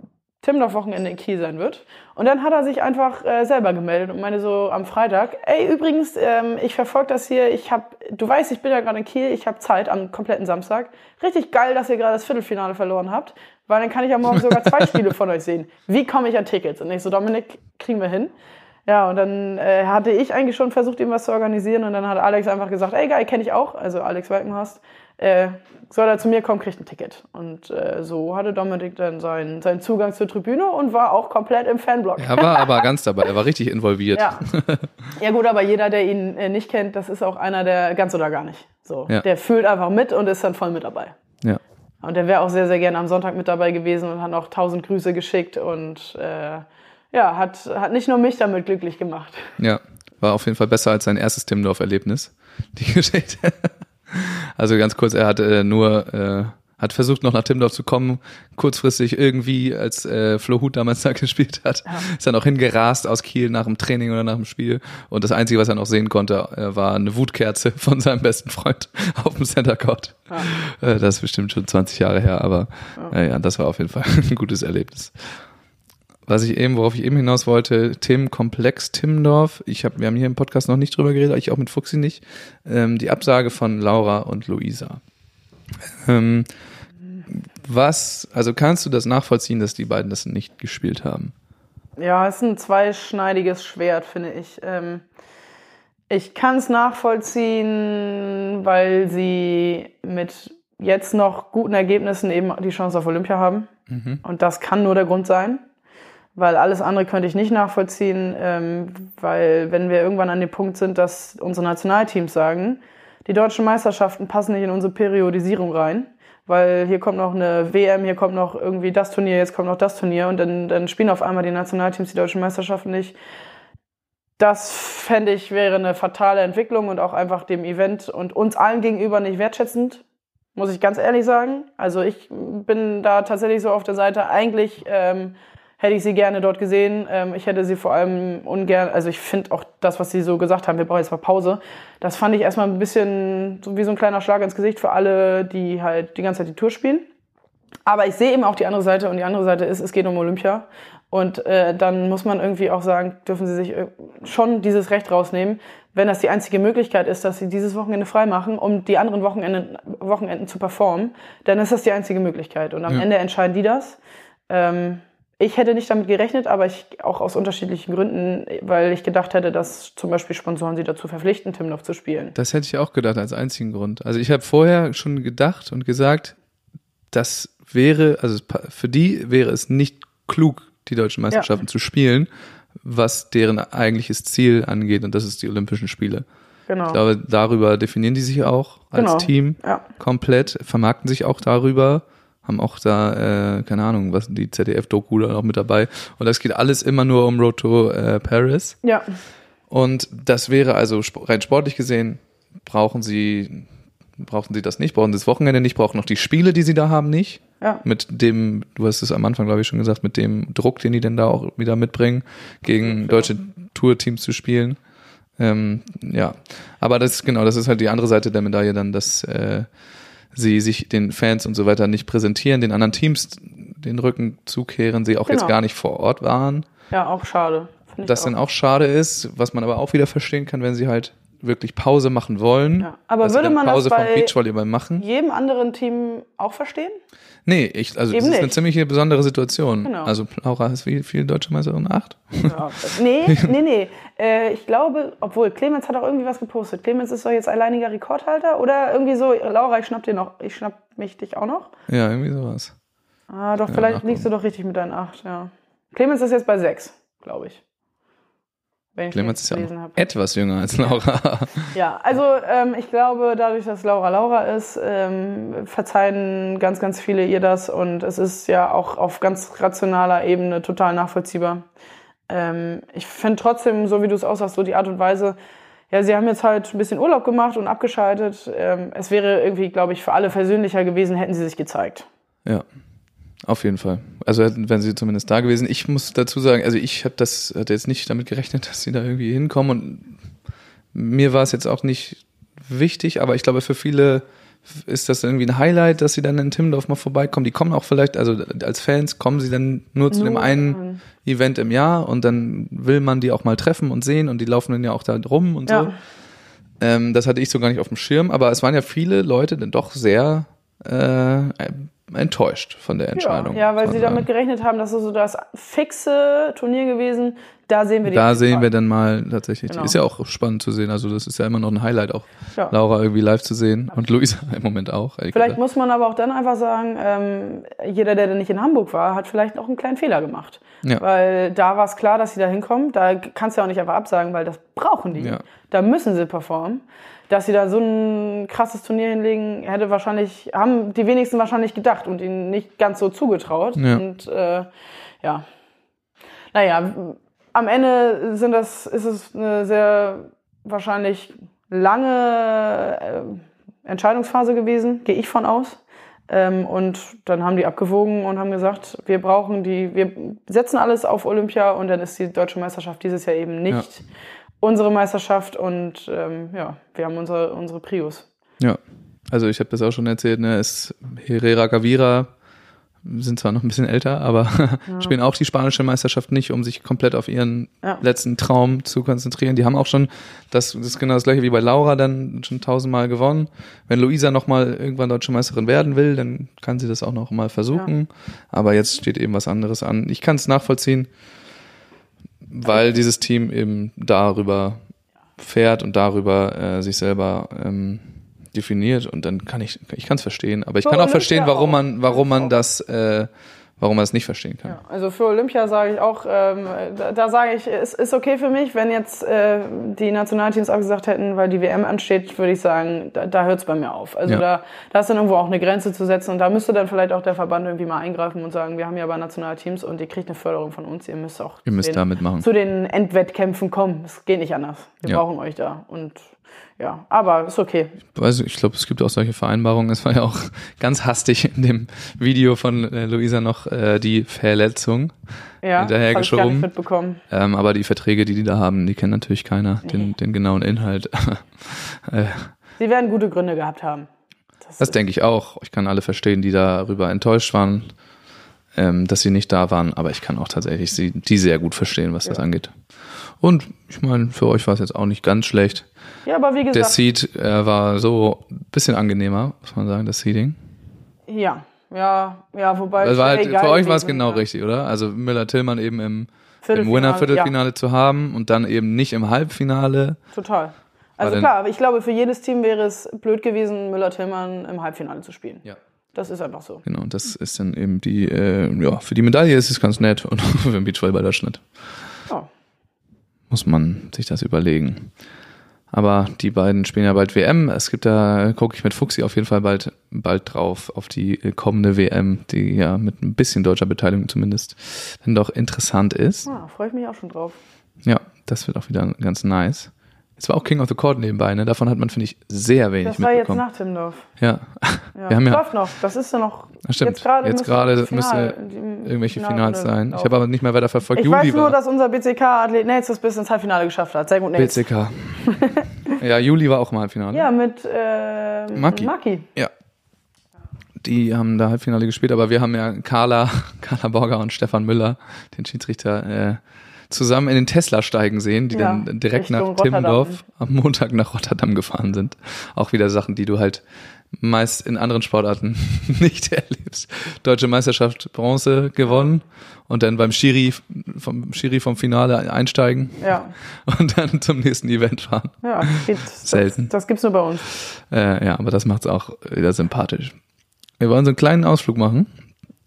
Timdorf-Wochenende in Kiel sein wird. Und dann hat er sich einfach äh, selber gemeldet und meinte so am Freitag, ey, übrigens, ähm, ich verfolge das hier, ich hab, du weißt, ich bin ja gerade in Kiel, ich habe Zeit am kompletten Samstag. Richtig geil, dass ihr gerade das Viertelfinale verloren habt, weil dann kann ich ja morgen sogar zwei Spiele von euch sehen. Wie komme ich an Tickets? Und ich so, Dominik, kriegen wir hin. Ja, und dann äh, hatte ich eigentlich schon versucht, ihm was zu organisieren und dann hat Alex einfach gesagt, ey, geil, kenne ich auch, also Alex Walkenhorst, äh, soll er zu mir kommen, kriegt ein Ticket. Und äh, so hatte Dominik dann seinen, seinen Zugang zur Tribüne und war auch komplett im Fanblock. Er war aber ganz dabei, er war richtig involviert. Ja. ja gut, aber jeder, der ihn äh, nicht kennt, das ist auch einer, der ganz oder gar nicht. So, Ja. der fühlt einfach mit und ist dann voll mit dabei. Ja. Und der wäre auch sehr, sehr gerne am Sonntag mit dabei gewesen und hat auch tausend Grüße geschickt und äh, ja, hat, hat nicht nur mich damit glücklich gemacht. Ja, war auf jeden Fall besser als sein erstes Timmendorf-Erlebnis. Die Geschichte. Also ganz kurz, er hat äh, nur, äh, hat versucht noch nach Timmendorf zu kommen, kurzfristig irgendwie, als äh, Flo Huth damals da gespielt hat, ist dann auch hingerast aus Kiel nach dem Training oder nach dem Spiel. Und das Einzige, was er noch sehen konnte, äh, war eine Wutkerze von seinem besten Freund auf dem Center Court. Äh, das ist bestimmt schon 20 Jahre her, aber äh, ja, das war auf jeden Fall ein gutes Erlebnis was ich eben, worauf ich eben hinaus wollte, Themenkomplex Timmendorf. Ich habe, wir haben hier im Podcast noch nicht drüber geredet, ich auch mit Fuchsi nicht. Ähm, die Absage von Laura und Luisa. Ähm, was, also kannst du das nachvollziehen, dass die beiden das nicht gespielt haben? Ja, es ist ein zweischneidiges Schwert, finde ich. Ähm, ich kann es nachvollziehen, weil sie mit jetzt noch guten Ergebnissen eben die Chance auf Olympia haben. Und das kann nur der Grund sein, weil alles andere könnte ich nicht nachvollziehen, ähm, weil wenn wir irgendwann an dem Punkt sind, dass unsere Nationalteams sagen, die deutschen Meisterschaften passen nicht in unsere Periodisierung rein, weil hier kommt noch eine WM, hier kommt noch irgendwie das Turnier, jetzt kommt noch das Turnier und dann, dann spielen auf einmal die Nationalteams die deutschen Meisterschaften nicht. Das fände ich wäre eine fatale Entwicklung und auch einfach dem Event und uns allen gegenüber nicht wertschätzend, muss ich ganz ehrlich sagen. Also ich bin da tatsächlich so auf der Seite, eigentlich ähm, hätte ich sie gerne dort gesehen. Ähm, ich hätte sie vor allem ungern, also ich finde auch das, was sie so gesagt haben, wir brauchen jetzt mal Pause, das fand ich erstmal ein bisschen so wie so ein kleiner Schlag ins Gesicht für alle, die halt die ganze Zeit die Tour spielen. Aber ich sehe eben auch die andere Seite und die andere Seite ist, es geht um Olympia. Und äh, dann muss man irgendwie auch sagen, dürfen sie sich äh, schon dieses Recht rausnehmen, wenn das die einzige Möglichkeit ist, dass sie dieses Wochenende frei machen, um die anderen Wochenenden, Wochenenden zu performen, dann ist das die einzige Möglichkeit. Und am Ja. Ende entscheiden die das. Ähm, ich hätte nicht damit gerechnet, aber ich auch aus unterschiedlichen Gründen, weil ich gedacht hätte, dass zum Beispiel Sponsoren sie dazu verpflichten, Timnoff zu spielen. Das hätte ich auch gedacht als einzigen Grund. Also ich habe vorher schon gedacht und gesagt, das wäre, also für die wäre es nicht klug, die deutschen Meisterschaften zu spielen, was deren eigentliches Ziel angeht und das ist die Olympischen Spiele. Genau. Ich glaube, darüber definieren die sich auch als Genau. Team ja. komplett, vermarkten sich auch darüber, haben auch da, äh, keine Ahnung, was die ZDF-Doku da noch mit dabei. Und das geht alles immer nur um Road to äh, Paris. ja, Und das wäre also rein sportlich gesehen, brauchen sie, brauchen sie das nicht, brauchen sie das Wochenende nicht, brauchen noch die Spiele, die sie da haben, nicht. ja. Mit dem, du hast es am Anfang, glaube ich, schon gesagt, mit dem Druck, den die denn da auch wieder mitbringen, gegen deutsche Tourteams zu spielen. Ähm, ja, aber das ist genau, das ist halt die andere Seite der Medaille dann, dass äh, sie sich den Fans und so weiter nicht präsentieren, den anderen Teams den Rücken zukehren, sie auch jetzt Genau. gar nicht vor Ort waren ja, auch schade. Find das dann auch schade ist, was man aber auch wieder verstehen kann, wenn sie halt wirklich Pause machen wollen. Ja, aber sie würde man das Pause vom bei- jedem anderen Team auch verstehen? Nee, ich, also das Eben ist eine nicht. ziemlich besondere Situation. Genau. Also Laura ist wie viel deutsche Meisterin? Acht? Ja. nee, nee, nee. Äh, ich glaube, obwohl Clemens hat auch irgendwie was gepostet. Clemens ist doch jetzt alleiniger Rekordhalter oder irgendwie so, Laura, ich schnapp dir noch, ich schnapp mich dich auch noch. Ja, irgendwie sowas. Ah, doch, vielleicht nachgucken. liegst du doch richtig mit deinen acht, ja. Clemens ist jetzt bei sechs, glaube ich. Wenn ich Clemens ist ja gelesen habe. etwas jünger als Laura. Ja, also ähm, ich glaube, dadurch, dass Laura Laura ist, ähm, verzeihen ganz, ganz viele ihr das und es ist ja auch auf ganz rationaler Ebene total nachvollziehbar. Ähm, ich finde trotzdem, so wie du es aussagst, so die Art und Weise, ja, sie haben jetzt halt ein bisschen Urlaub gemacht und abgeschaltet. Ähm, es wäre irgendwie, glaube ich, für alle versöhnlicher gewesen, hätten sie sich gezeigt. ja, auf jeden Fall. Also wären sie zumindest da gewesen. Ich muss dazu sagen, also ich habe das hatte jetzt nicht damit gerechnet, dass sie da irgendwie hinkommen und mir war es jetzt auch nicht wichtig, aber ich glaube für viele ist das irgendwie ein Highlight, dass sie dann in Timmendorf mal vorbeikommen. Die kommen auch vielleicht, also als Fans kommen sie dann nur zu dem einen Event im Jahr und dann will man die auch mal treffen und sehen und die laufen dann ja auch da rum und so. Ja, Ähm, das hatte ich so gar nicht auf dem Schirm, aber es waren ja viele Leute dann doch sehr äh, enttäuscht von der ja, Entscheidung. ja weil muss sie damit gerechnet haben, dass es so das fixe Turnier gewesen, da sehen wir die da sehen Fall. wir dann mal tatsächlich. Genau. Ist ja auch spannend zu sehen. Also das ist ja immer noch ein Highlight auch, Ja. Laura irgendwie live zu sehen und Luisa im Moment auch. Vielleicht gesagt. muss man aber auch dann einfach sagen, ähm, jeder, der nicht in Hamburg war, hat vielleicht auch einen kleinen Fehler gemacht. Ja. Weil da war es klar, dass sie da hinkommen. Da kannst du ja auch nicht einfach absagen, weil das brauchen die. Ja. Da müssen sie performen. Dass sie da so ein krasses Turnier hinlegen, hätte wahrscheinlich, haben die wenigsten wahrscheinlich gedacht und ihnen nicht ganz so zugetraut. Ja. Und äh, ja. Naja, am Ende sind das, ist es eine sehr wahrscheinlich lange äh, Entscheidungsphase gewesen, gehe ich von aus. Ähm, und dann haben die abgewogen und haben gesagt, wir brauchen die, wir setzen alles auf Olympia und dann ist die deutsche Meisterschaft dieses Jahr eben nicht unsere Meisterschaft und ähm, ja, wir haben unsere, unsere Prius. Ja, also ich habe das auch schon erzählt, ne, es Herrera Gavira sind zwar noch ein bisschen älter, aber spielen auch die spanische Meisterschaft nicht, um sich komplett auf ihren Ja. letzten Traum zu konzentrieren. Die haben auch schon, das, das ist genau das gleiche wie bei Laura, dann schon tausendmal gewonnen. Wenn Luisa nochmal irgendwann deutsche Meisterin werden will, dann kann sie das auch noch mal versuchen. Aber jetzt steht eben was anderes an. Ich kann es nachvollziehen, weil dieses Team eben darüber fährt und darüber äh, sich selber ähm, definiert. Und dann kann ich ich kann es verstehen, aber ich kann auch verstehen, warum man warum man das äh, warum man das nicht verstehen kann. Ja, also für Olympia sage ich auch, ähm, da, da sage ich, es ist okay für mich, wenn jetzt äh, die Nationalteams abgesagt hätten, weil die WM ansteht, würde ich sagen, da, da hört es bei mir auf. Also Ja. da, da ist dann irgendwo auch eine Grenze zu setzen und da müsste dann vielleicht auch der Verband irgendwie mal eingreifen und sagen, wir haben ja aber Nationalteams und ihr kriegt eine Förderung von uns, ihr müsst auch Ihr müsst zu da den, mitmachen. zu den Endwettkämpfen kommen. Es geht nicht anders. Wir Ja. brauchen euch da und ja, aber ist okay. Weiß ich, glaube, es gibt auch solche Vereinbarungen. Es war ja auch ganz hastig in dem Video von äh, Luisa noch äh, die Verletzung. Ja, Hinterher hab ich gar nicht geschoben. mitbekommen. Ähm, aber die Verträge, die die da haben, die kennt natürlich keiner, den, den genauen Inhalt. äh, Sie werden gute Gründe gehabt haben. Das ist- denke ich auch. Ich kann alle verstehen, die darüber enttäuscht waren, ähm, dass sie nicht da waren. Aber ich kann auch tatsächlich sie, die sehr gut verstehen, was das angeht. Und ich meine, für euch war es jetzt auch nicht ganz schlecht. Ja, aber wie Der gesagt, Seed äh, war so ein bisschen angenehmer, muss man sagen, das Seeding. ja, ja, ja, wobei. Das war halt, für euch war es genau ja. richtig, oder? Also Müller-Tillmann eben im, im Viertelfinale, Winner-Viertelfinale zu haben und dann eben nicht im Halbfinale. Total. Also klar, aber ich glaube, für jedes Team wäre es blöd gewesen, Müller-Tillmann im Halbfinale zu spielen. Ja. Das ist einfach so. Genau, das ist dann eben die, äh, ja, für die Medaille ist es ganz nett und für den Beachvolleyball Deutschland Ja. muss man sich das überlegen. Aber die beiden spielen ja bald WM. Es gibt da, gucke ich mit Fuxi auf jeden Fall bald, bald drauf, auf die kommende WM, die ja mit ein bisschen deutscher Beteiligung zumindest dann doch interessant ist. Ah, freue ich mich auch schon drauf. Ja, das wird auch wieder ganz nice. Es war auch King of the Court nebenbei, ne? Davon hat man, finde ich, sehr wenig Das war jetzt mitbekommen. nach Timmendorf. ja. Ja. Wir haben ja- Läuft noch. Das ist ja noch. Ah, stimmt. Jetzt gerade Jetzt müsste gerade das müsste irgendwelche Finale Finals sein. Ich laufen. habe aber nicht mehr weiter verfolgt. Ich Juli weiß nur, war dass unser BCK-Athlet das bis ins Halbfinale geschafft hat. Sehr gut, Nates. BCK. ja, Juli war auch im Halbfinale. Ja, mit äh, Maki. Maki. Ja. Die haben da Halbfinale gespielt, aber wir haben ja Carla, Carla Borger und Stefan Müller, den Schiedsrichter, äh, zusammen in den Tesla steigen sehen, die Ja, dann direkt nach Richtung Timmendorf Rotterdam. am Montag nach Rotterdam gefahren sind. Auch wieder Sachen, die du halt meist in anderen Sportarten nicht erlebst. Deutsche Meisterschaft Bronze gewonnen und dann beim Schiri vom Schiri vom Finale einsteigen Ja, und dann zum nächsten Event fahren. ja. Geht, Selten. Das, das gibt's nur bei uns. Äh, ja, aber das macht's auch wieder sympathisch. Wir wollen so einen kleinen Ausflug machen.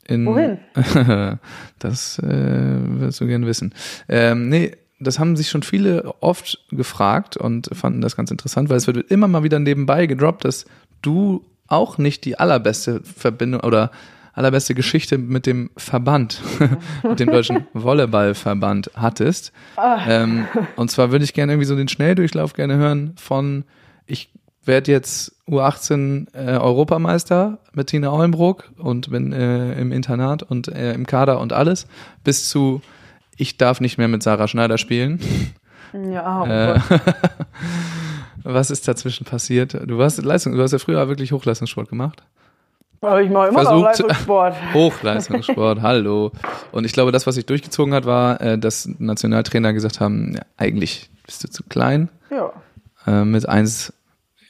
In, Wohin? das äh, willst du gerne wissen. Ähm, nee, das haben sich schon viele oft gefragt und fanden das ganz interessant, weil es wird immer mal wieder nebenbei gedroppt, dass du auch nicht die allerbeste Verbindung oder allerbeste Geschichte mit dem Verband, mit dem deutschen Volleyballverband hattest. Ähm, und zwar würde ich gerne irgendwie so den Schnelldurchlauf gerne hören von ich werde jetzt U18 äh, Europameister mit Tina Ollenbrook und bin äh, im Internat und äh, im Kader und alles, bis zu ich darf nicht mehr mit Sarah Schneider spielen. Ja, oh Äh, was ist dazwischen passiert? Du warst Leistung, du hast ja früher wirklich Hochleistungssport gemacht. Aber ich mache immer noch versucht- Leistungssport. Hochleistungssport, hallo. Und ich glaube, das, was sich durchgezogen hat, war, äh, dass Nationaltrainer gesagt haben, ja, eigentlich bist du zu klein. Ja. Äh, mit 1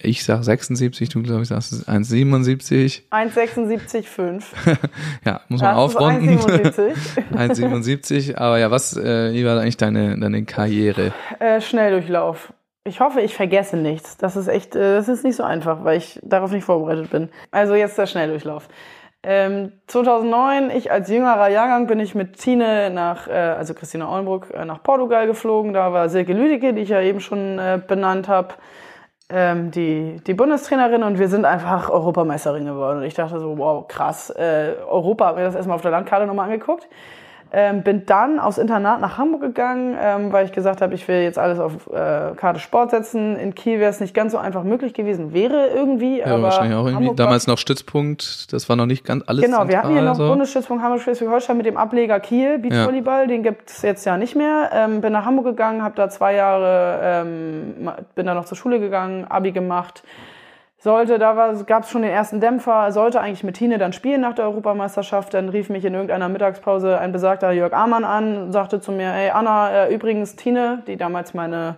Ich sag 76, du glaube ich sagst 1,77. 1,76,5. ja, muss man Das aufrunden. 1,77. 1,77. Aber ja, was, äh, wie war eigentlich deine, deine Karriere? Äh, Schnelldurchlauf. Ich hoffe, ich vergesse nichts. Das ist echt, äh, das ist nicht so einfach, weil ich darauf nicht vorbereitet bin. Also jetzt der Schnelldurchlauf. Ähm, 2009, ich als jüngerer Jahrgang bin ich mit Tine nach, äh, also Christina Ollenbruck, äh, nach Portugal geflogen. Da war Silke Lüdecke, die ich ja eben schon äh, benannt habe, ähm, die, die Bundestrainerin und wir sind einfach Europameisterin geworden. Und ich dachte so, wow, krass. Äh, Europa, hab mir das erstmal auf der Landkarte nochmal angeguckt. Ähm, bin dann aufs Internat nach Hamburg gegangen, ähm, weil ich gesagt habe, ich will jetzt alles auf äh, Karte Sport setzen. In Kiel wäre es nicht ganz so einfach möglich gewesen, wäre irgendwie. Ja, aber wahrscheinlich auch irgendwie. Hamburg Damals noch Stützpunkt, das war noch nicht ganz alles Genau, wir hatten hier noch so. Bundesstützpunkt Hamburg-Schleswig-Holstein mit dem Ableger Kiel, Beachvolleyball, Volleyball, den gibt es jetzt ja nicht mehr. Ähm, bin nach Hamburg gegangen, habe da zwei Jahre, ähm, bin da noch zur Schule gegangen, Abi gemacht. Sollte, da gab es schon den ersten Dämpfer, sollte eigentlich mit Tine dann spielen nach der Europameisterschaft. Dann rief mich in irgendeiner Mittagspause ein besagter Jörg Amann an und sagte zu mir, ey Anna, äh, übrigens Tine, die damals meine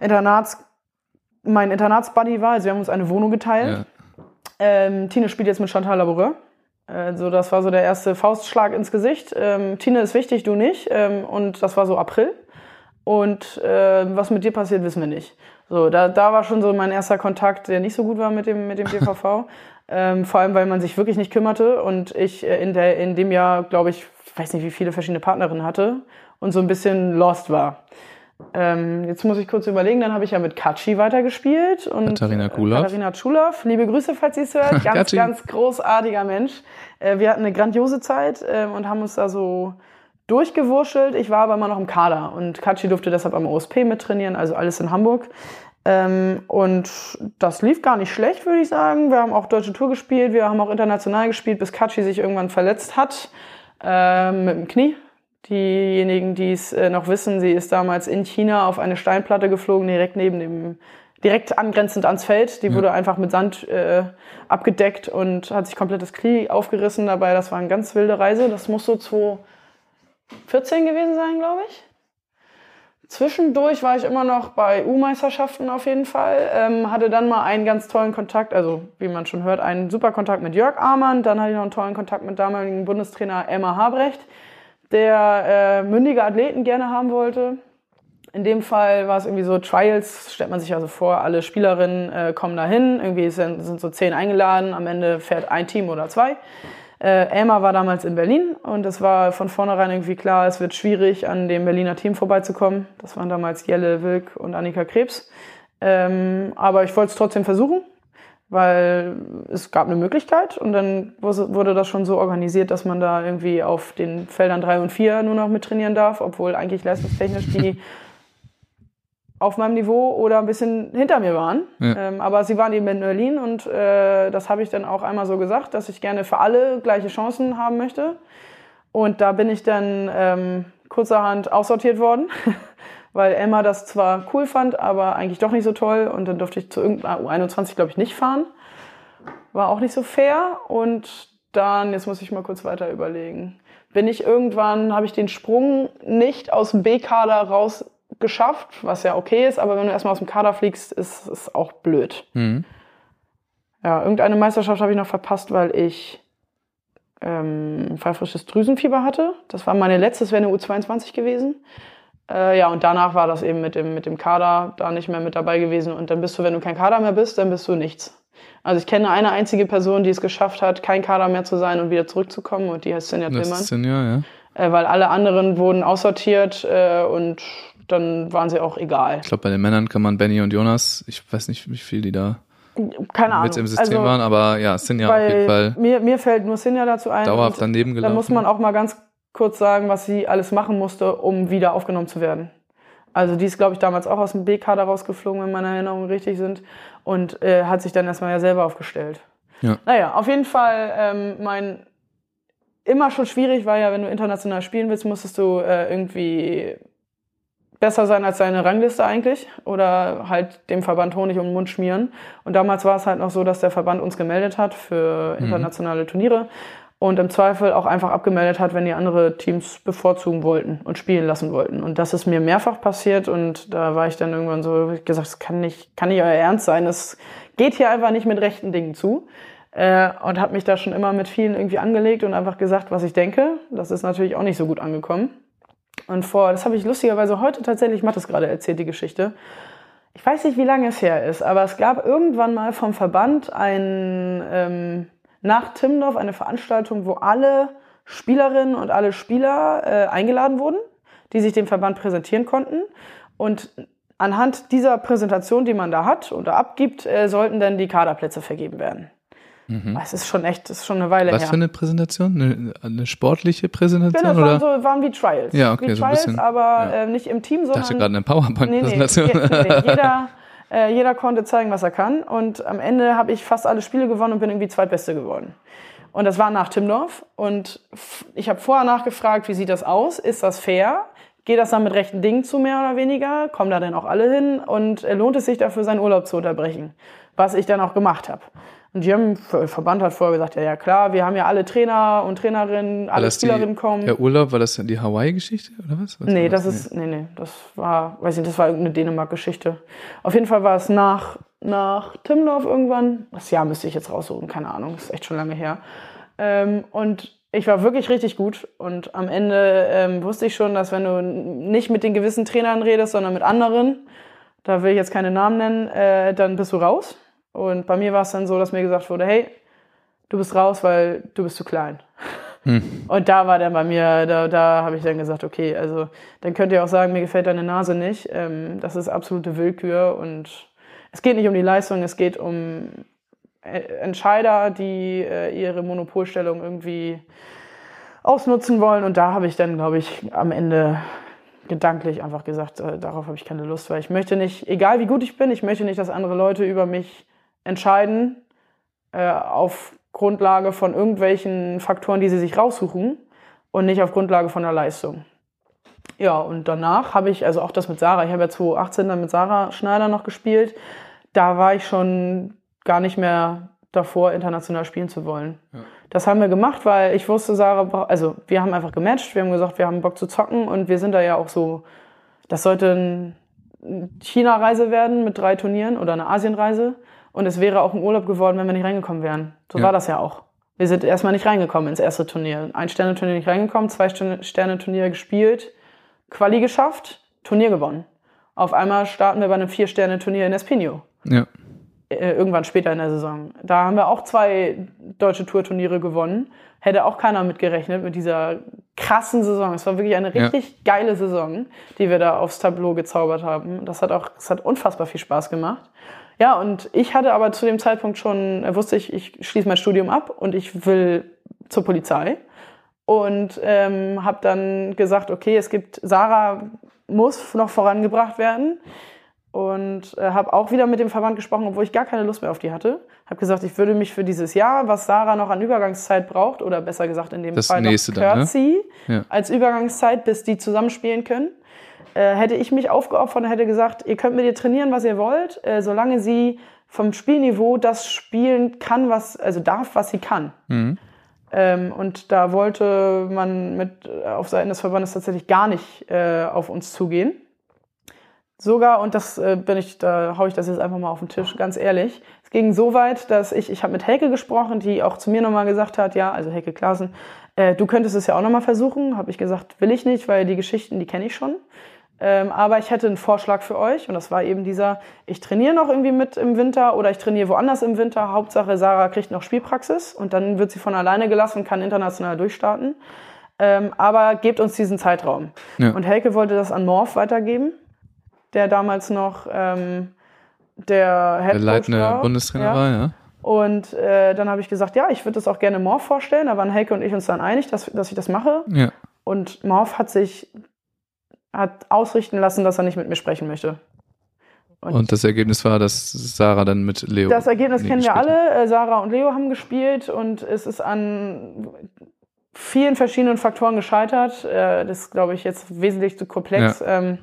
Internats, mein Internatsbuddy war, also wir haben uns eine Wohnung geteilt. Ja. Ähm, Tine spielt jetzt mit Chantal Laboureux. Also das war so der erste Faustschlag ins Gesicht. Ähm, Tine ist wichtig, du nicht. Ähm, und das war so April. Und äh, was mit dir passiert, wissen wir nicht. So, da, da war schon so mein erster Kontakt, der nicht so gut war mit dem, mit dem DVV. ähm, vor allem, weil man sich wirklich nicht kümmerte und ich äh, in, der, in dem Jahr, glaube ich, weiß nicht, wie viele verschiedene Partnerinnen hatte und so ein bisschen lost war. Ähm, jetzt muss ich kurz überlegen, dann habe ich ja mit Katschi weitergespielt. Und, Katharina äh, Kulow. Katharina Tschulow. Liebe Grüße, falls sie es hört. Ganz, ganz großartiger Mensch. Äh, wir hatten eine grandiose Zeit ähm, und haben uns da so durchgewurschtelt. Ich war aber immer noch im Kader und Katschi durfte deshalb am OSP mittrainieren, also alles in Hamburg. Ähm, und das lief gar nicht schlecht, würde ich sagen. Wir haben auch deutsche Tour gespielt, wir haben auch international gespielt, bis Katschi sich irgendwann verletzt hat ähm, mit dem Knie. Diejenigen, die es äh, noch wissen, sie ist damals in China auf eine Steinplatte geflogen, direkt neben dem, direkt angrenzend ans Feld. Die wurde einfach mit Sand äh, abgedeckt und hat sich komplett das Knie aufgerissen dabei. Das war eine ganz wilde Reise. Das muss so 2014 gewesen sein, glaube ich. Zwischendurch war ich immer noch bei U-Meisterschaften auf jeden Fall. Ähm, hatte dann mal einen ganz tollen Kontakt, also wie man schon hört, einen super Kontakt mit Jörg Amann. Dann hatte ich noch einen tollen Kontakt mit damaligen Bundestrainer Elmar Habrecht, der äh, mündige Athleten gerne haben wollte. In dem Fall war es irgendwie so Trials, stellt man sich also vor, alle Spielerinnen äh, kommen dahin, irgendwie sind, sind so zehn eingeladen, am Ende fährt ein Team oder zwei. Äh, Elmar war damals in Berlin und es war von vornherein irgendwie klar, es wird schwierig, an dem Berliner Team vorbeizukommen. Das waren damals Jelle Wilk und Annika Krebs. Ähm, aber ich wollte es trotzdem versuchen, weil es gab eine Möglichkeit und dann wurde das schon so organisiert, dass man da irgendwie auf den Feldern drei und vier nur noch mit trainieren darf, obwohl eigentlich leistungstechnisch die auf meinem Niveau oder ein bisschen hinter mir waren. Ja. Ähm, aber sie waren eben in Berlin und äh, das habe ich dann auch einmal so gesagt, dass ich gerne für alle gleiche Chancen haben möchte. Und da bin ich dann ähm, kurzerhand aussortiert worden, weil Emma das zwar cool fand, aber eigentlich doch nicht so toll. Und dann durfte ich zu irgendeiner U21, glaube ich, nicht fahren. War auch nicht so fair. Und dann, jetzt muss ich mal kurz weiter überlegen. Bin ich irgendwann, habe ich den Sprung nicht aus dem B-Kader raus geschafft, was ja okay ist, aber wenn du erstmal aus dem Kader fliegst, ist es auch blöd. Mhm. Ja, irgendeine Meisterschaft habe ich noch verpasst, weil ich ähm, pfeifrisches Drüsenfieber hatte. Das war meine letzte, das wäre eine U22 gewesen. Äh, ja, und danach war das eben mit dem, mit dem Kader da nicht mehr mit dabei gewesen. Und dann bist du, wenn du kein Kader mehr bist, dann bist du nichts. Also ich kenne eine einzige Person, die es geschafft hat, kein Kader mehr zu sein und wieder zurückzukommen. Und die heißt Sinja Tillmann. ist ja, ja. Äh, weil alle anderen wurden aussortiert äh, und dann waren sie auch egal. Ich glaube, bei den Männern kann man Benny und Jonas, ich weiß nicht, wie viel die da Keine Ahnung. mit im System also, waren, aber ja, es sind ja auf jeden Fall mir, mir fällt nur Sinja dazu ein. dauerhaft daneben Da gelaufen. muss man auch mal ganz kurz sagen, was sie alles machen musste, um wieder aufgenommen zu werden. Also die ist, glaube ich, damals auch aus dem B-Kader rausgeflogen, wenn meine Erinnerungen richtig sind. Und äh, hat sich dann erstmal ja selber aufgestellt. Ja. Naja, auf jeden Fall ähm, mein immer schon schwierig war ja, wenn du international spielen willst, musstest du äh, irgendwie besser sein als deine Rangliste eigentlich oder halt dem Verband Honig um den Mund schmieren. Und damals war es halt noch so, dass der Verband uns gemeldet hat für internationale Turniere und im Zweifel auch einfach abgemeldet hat, wenn die andere Teams bevorzugen wollten und spielen lassen wollten. Und das ist mir mehrfach passiert und da war ich dann irgendwann so, ich gesagt, das kann nicht, kann nicht euer Ernst sein, das geht hier einfach nicht mit rechten Dingen zu. Äh, und habe mich da schon immer mit vielen irgendwie angelegt und einfach gesagt, was ich denke. Das ist natürlich auch nicht so gut angekommen. Und vor, das habe ich lustigerweise heute tatsächlich, das gerade erzählt, die Geschichte. Ich weiß nicht, wie lange es her ist, aber es gab irgendwann mal vom Verband ein, ähm, nach Timmendorf eine Veranstaltung, wo alle Spielerinnen und alle Spieler äh, eingeladen wurden, die sich dem Verband präsentieren konnten. Und anhand dieser Präsentation, die man da hat oder abgibt, äh, sollten dann die Kaderplätze vergeben werden. Mhm. Es ist schon echt, das ist schon eine Weile Was her. für eine Präsentation? Eine, eine sportliche Präsentation? Ja, das oder? waren, so, waren wie Trials. Ja, okay, wie so ein Trials, bisschen, aber ja. äh, nicht im Team, Ich sondern dachte gerade eine Nee, PowerPoint-Präsentation. nee, je- nee, jeder, äh, jeder konnte zeigen, was er kann. Und am Ende habe ich fast alle Spiele gewonnen und bin irgendwie Zweitbeste geworden. Und das war nach Timdorf. Und ich habe vorher nachgefragt, wie sieht das aus? Ist das fair? Geht das dann mit rechten Dingen zu, mehr oder weniger? Kommen da denn auch alle hin? Und äh, lohnt es sich dafür, seinen Urlaub zu unterbrechen? Was ich dann auch gemacht habe. Und der Verband hat vorher gesagt, ja, ja klar, wir haben ja alle Trainer und Trainerinnen, alle das die, Spielerinnen kommen. der Urlaub, war das die Hawaii-Geschichte oder was? was Nee, war das ist, nee, nee, das war, weiß nicht, das war irgendeine Dänemark-Geschichte. Auf jeden Fall war es nach, nach Timmendorf irgendwann. Das Jahr müsste ich jetzt raussuchen, keine Ahnung, ist echt schon lange her. Ähm, und ich war wirklich richtig gut. Und am Ende ähm, wusste ich schon, dass wenn du nicht mit den gewissen Trainern redest, sondern mit anderen, da will ich jetzt keine Namen nennen, äh, dann bist du raus. Und bei mir war es dann so, dass mir gesagt wurde, hey, du bist raus, weil du bist zu klein. Und da war dann bei mir, da, da habe ich dann gesagt, okay, also dann könnt ihr auch sagen, mir gefällt deine Nase nicht. Ähm, das ist absolute Willkür und es geht nicht um die Leistung, es geht um äh, Entscheider, die äh, ihre Monopolstellung irgendwie ausnutzen wollen. Und da habe ich dann, glaube ich, am Ende gedanklich einfach gesagt, äh, darauf habe ich keine Lust, weil ich möchte nicht, egal wie gut ich bin, ich möchte nicht, dass andere Leute über mich entscheiden äh, auf Grundlage von irgendwelchen Faktoren, die sie sich raussuchen und nicht auf Grundlage von der Leistung. Ja, und danach habe ich, also auch das mit Sarah, ich habe ja 2018 dann mit Sarah Schneider noch gespielt, da war ich schon gar nicht mehr davor, international spielen zu wollen. Das haben wir gemacht, weil ich wusste, Sarah, also wir haben einfach gematcht, wir haben gesagt, wir haben Bock zu zocken und wir sind da ja auch so, das sollte ein China-Reise werden mit drei Turnieren oder eine Asienreise. Und es wäre auch ein Urlaub geworden, wenn wir nicht reingekommen wären. So Ja. war das ja auch. Wir sind erstmal nicht reingekommen ins erste Turnier. Ein Sterne-Turnier nicht reingekommen, zwei Sterne- Sterne-Turnier gespielt, Quali geschafft, Turnier gewonnen. Auf einmal starten wir bei einem Vier-Sterne-Turnier in Espinho Ja. äh, irgendwann später in der Saison. Da haben wir auch zwei deutsche Tourturniere gewonnen. Hätte auch keiner mitgerechnet mit dieser krassen Saison. Es war wirklich eine Ja. richtig geile Saison, die wir da aufs Tableau gezaubert haben. Das hat auch, das hat unfassbar viel Spaß gemacht. Ja, und ich hatte aber zu dem Zeitpunkt schon, äh, wusste ich, ich schließe mein Studium ab und ich will zur Polizei. Und ähm, habe dann gesagt, okay, es gibt, Sarah muss noch vorangebracht werden und äh, habe auch wieder mit dem Verband gesprochen, obwohl ich gar keine Lust mehr auf die hatte. Habe gesagt, ich würde mich für dieses Jahr, was Sarah noch an Übergangszeit braucht, oder besser gesagt in dem Das Fall noch dann, ne? Ja. als Übergangszeit, bis die zusammenspielen können, äh, hätte ich mich aufgeopfert und hätte gesagt, ihr könnt mit ihr trainieren, was ihr wollt, äh, solange sie vom Spielniveau das spielen kann, was, also darf, was sie kann. Mhm. Ähm, und da wollte man mit äh, auf Seiten des Verbandes tatsächlich gar nicht äh, auf uns zugehen. Sogar, und das äh, bin ich, da hau ich das jetzt einfach mal auf den Tisch, ganz ehrlich. Es ging so weit, dass ich, ich habe mit Helke gesprochen, die auch zu mir nochmal gesagt hat, ja, also Helke Klaasen, äh, du könntest es ja auch nochmal versuchen. Habe ich gesagt, will ich nicht, weil die Geschichten, die kenne ich schon. Ähm, aber ich hätte einen Vorschlag für euch und das war eben dieser, ich trainiere noch irgendwie mit im Winter oder ich trainiere woanders im Winter. Hauptsache, Sarah kriegt noch Spielpraxis und dann wird sie von alleine gelassen und kann international durchstarten. Ähm, aber gebt uns diesen Zeitraum. Ja. Und Helke wollte das an Morph weitergeben, der damals noch ähm, der Head Der leitende Bundestrainer war, ja. Und äh, dann habe ich gesagt, ja, ich würde das auch gerne Morph vorstellen. Da waren Helke und ich uns dann einig, dass, dass ich das mache. Ja. Und Morph hat sich hat ausrichten lassen, dass er nicht mit mir sprechen möchte. Und das Ergebnis war, dass Sarah dann mit Leo. Das Ergebnis kennen wir alle. Äh, Sarah und Leo haben gespielt und es ist an vielen verschiedenen Faktoren gescheitert. Äh, das ist, glaube ich, jetzt wesentlich zu komplex. Ähm,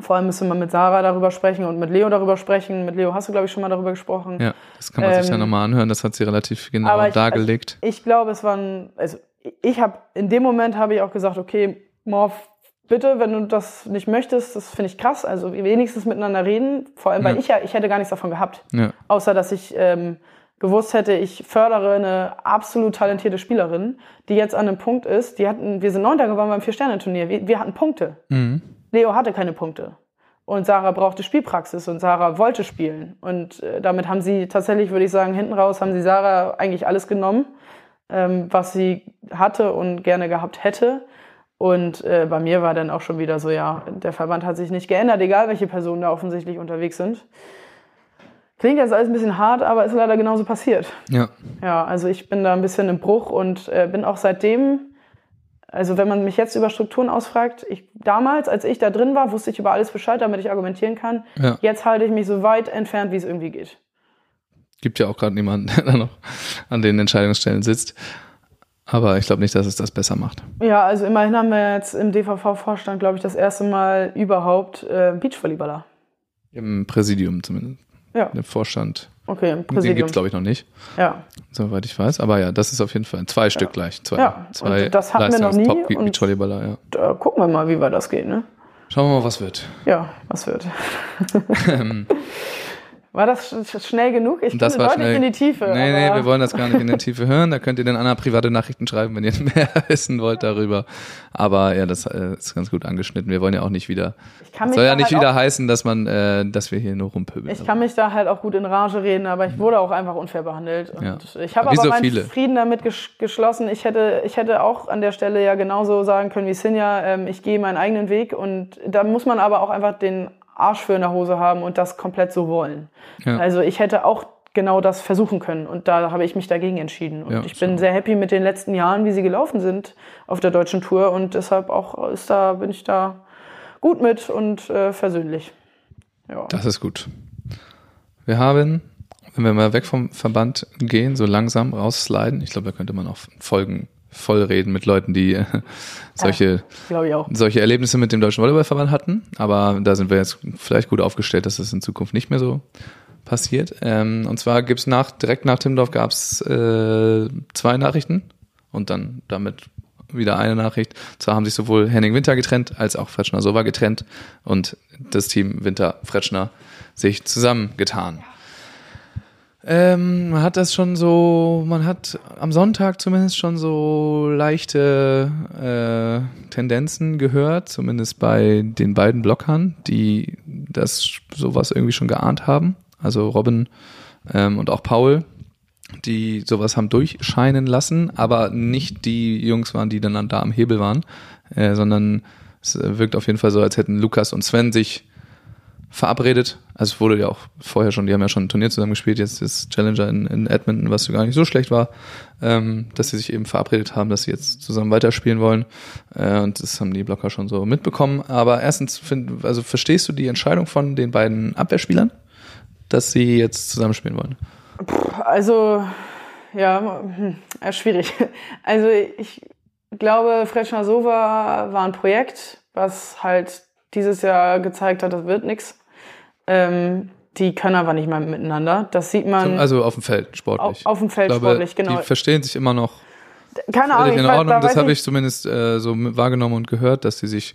vor allem müssen wir mit Sarah darüber sprechen und mit Leo darüber sprechen. Mit Leo hast du, glaube ich, schon mal darüber gesprochen. Ja, das kann man sich ja Ähm, nochmal anhören. Das hat sie relativ genau aber ich- dargelegt. Ich glaube, es waren, also ich habe in dem Moment habe ich auch gesagt, okay, Morph, bitte, wenn du das nicht möchtest, das finde ich krass. Also wenigstens miteinander reden. Vor allem, weil Ja. ich ja, ich hätte gar nichts davon gehabt. Ja. Außer, dass ich ähm, gewusst hätte, ich fördere eine absolut talentierte Spielerin, die jetzt an einem Punkt ist, die hatten, wir sind Neunter geworden beim Vier-Sterne-Turnier. Wir, wir hatten Punkte. Leo hatte keine Punkte. Und Sarah brauchte Spielpraxis und Sarah wollte spielen. Und äh, damit haben sie tatsächlich, würde ich sagen, hinten raus haben sie Sarah eigentlich alles genommen, ähm, was sie hatte und gerne gehabt hätte. Und äh, bei mir war dann auch schon wieder so, ja, der Verband hat sich nicht geändert, egal welche Personen da offensichtlich unterwegs sind. Klingt jetzt alles ein bisschen hart, aber ist leider genauso passiert. Ja. Ja, also ich bin da ein bisschen im Bruch und äh, bin auch seitdem, also wenn man mich jetzt über Strukturen ausfragt, ich, damals, als ich da drin war, wusste ich über alles Bescheid, damit ich argumentieren kann. Ja. Jetzt halte ich mich so weit entfernt, wie es irgendwie geht. Gibt ja auch gerade niemanden, der da noch an den Entscheidungsstellen sitzt. Aber ich glaube nicht, dass es das besser macht. Ja, also immerhin haben wir jetzt im DVV-Vorstand, glaube ich, das erste Mal überhaupt äh, Beachvolleyballer. Im Präsidium zumindest. Ja, Im Vorstand. okay, im Den Präsidium. gibt es, glaube ich, noch nicht, ja. soweit ich weiß. Aber ja, das ist auf jeden Fall zwei Stück gleich. Zwei, Ja, zwei und das hatten wir noch nie und- Beachvolleyballer, ja. Da gucken wir mal, wie weit das geht, ne? Schauen wir mal, was wird. Ja, was wird. War das sch- sch- schnell genug? Ich Das bin war deutlich schnell. in die Tiefe. Nee, nee, aber- wir wollen das gar nicht in der Tiefe hören. Da könnt ihr dann Anna private Nachrichten schreiben, wenn ihr mehr wissen wollt darüber. Aber ja, das äh, ist ganz gut angeschnitten. Wir wollen ja auch nicht wieder. Ich kann mich Soll ja nicht halt wieder heißen, dass man, äh, dass wir hier nur rumpöbeln. Ich kann mich da halt auch gut in Rage reden, aber ich wurde auch einfach unfair behandelt. Und Ja. ich habe Wie aber so meinen viele. Frieden damit gesch geschlossen. Ich hätte, ich hätte auch an der Stelle ja genauso sagen können wie Sinja, ähm, ich gehe meinen eigenen Weg. Und da muss man aber auch einfach den Arsch für in der Hose haben und das komplett so wollen. Ja. Also ich hätte auch genau das versuchen können und da habe ich mich dagegen entschieden. Und Ja, ich bin sehr happy mit den letzten Jahren, wie sie gelaufen sind auf der deutschen Tour und deshalb auch ist da, bin ich da gut mit und äh, versöhnlich. Ja. Das ist gut. Wir haben, wenn wir mal weg vom Verband gehen, so langsam raussliden. Ich glaube, da könnte man auch Folgen voll reden mit Leuten, die äh, solche, auch. solche Erlebnisse mit dem Deutschen Volleyballverband hatten. Aber da sind wir jetzt vielleicht gut aufgestellt, dass das in Zukunft nicht mehr so passiert. Ähm, und zwar gibt's nach, direkt nach Timmendorf gab's äh, zwei Nachrichten und dann damit wieder eine Nachricht. Zwar haben sich sowohl Henning Winter getrennt als auch Fretschner Sova getrennt und das Team Winter Fretschner sich zusammengetan. Ähm, man hat das schon so, man hat am Sonntag zumindest schon so leichte äh, Tendenzen gehört, zumindest bei den beiden Blockern, die das sowas irgendwie schon geahnt haben. Also Robin ähm, und auch Paul, die sowas haben durchscheinen lassen, aber nicht die Jungs waren, die dann da am Hebel waren, äh, sondern es wirkt auf jeden Fall so, als hätten Lukas und Sven sich verabredet. Also es wurde ja auch vorher schon, die haben ja schon ein Turnier zusammen gespielt, jetzt das Challenger in, in Edmonton, was gar nicht so schlecht war, ähm, dass sie sich eben verabredet haben, dass sie jetzt zusammen weiterspielen wollen. Äh, und das haben die Blocker schon so mitbekommen. Aber erstens, find, also verstehst du die Entscheidung von den beiden Abwehrspielern, dass sie jetzt zusammenspielen wollen? Also, ja, hm, ja, schwierig. Also ich glaube, Fretschner Sova war ein Projekt, was halt dieses Jahr gezeigt hat, das wird nix. Ähm, die können aber nicht mal miteinander. Das sieht man Also auf dem Feld, sportlich. auf, auf dem Feld glaube, sportlich, genau. Die verstehen sich immer noch Keine Ahnung, in weiß- Ordnung. da Das habe ich zumindest äh, so wahrgenommen und gehört, dass sie sich,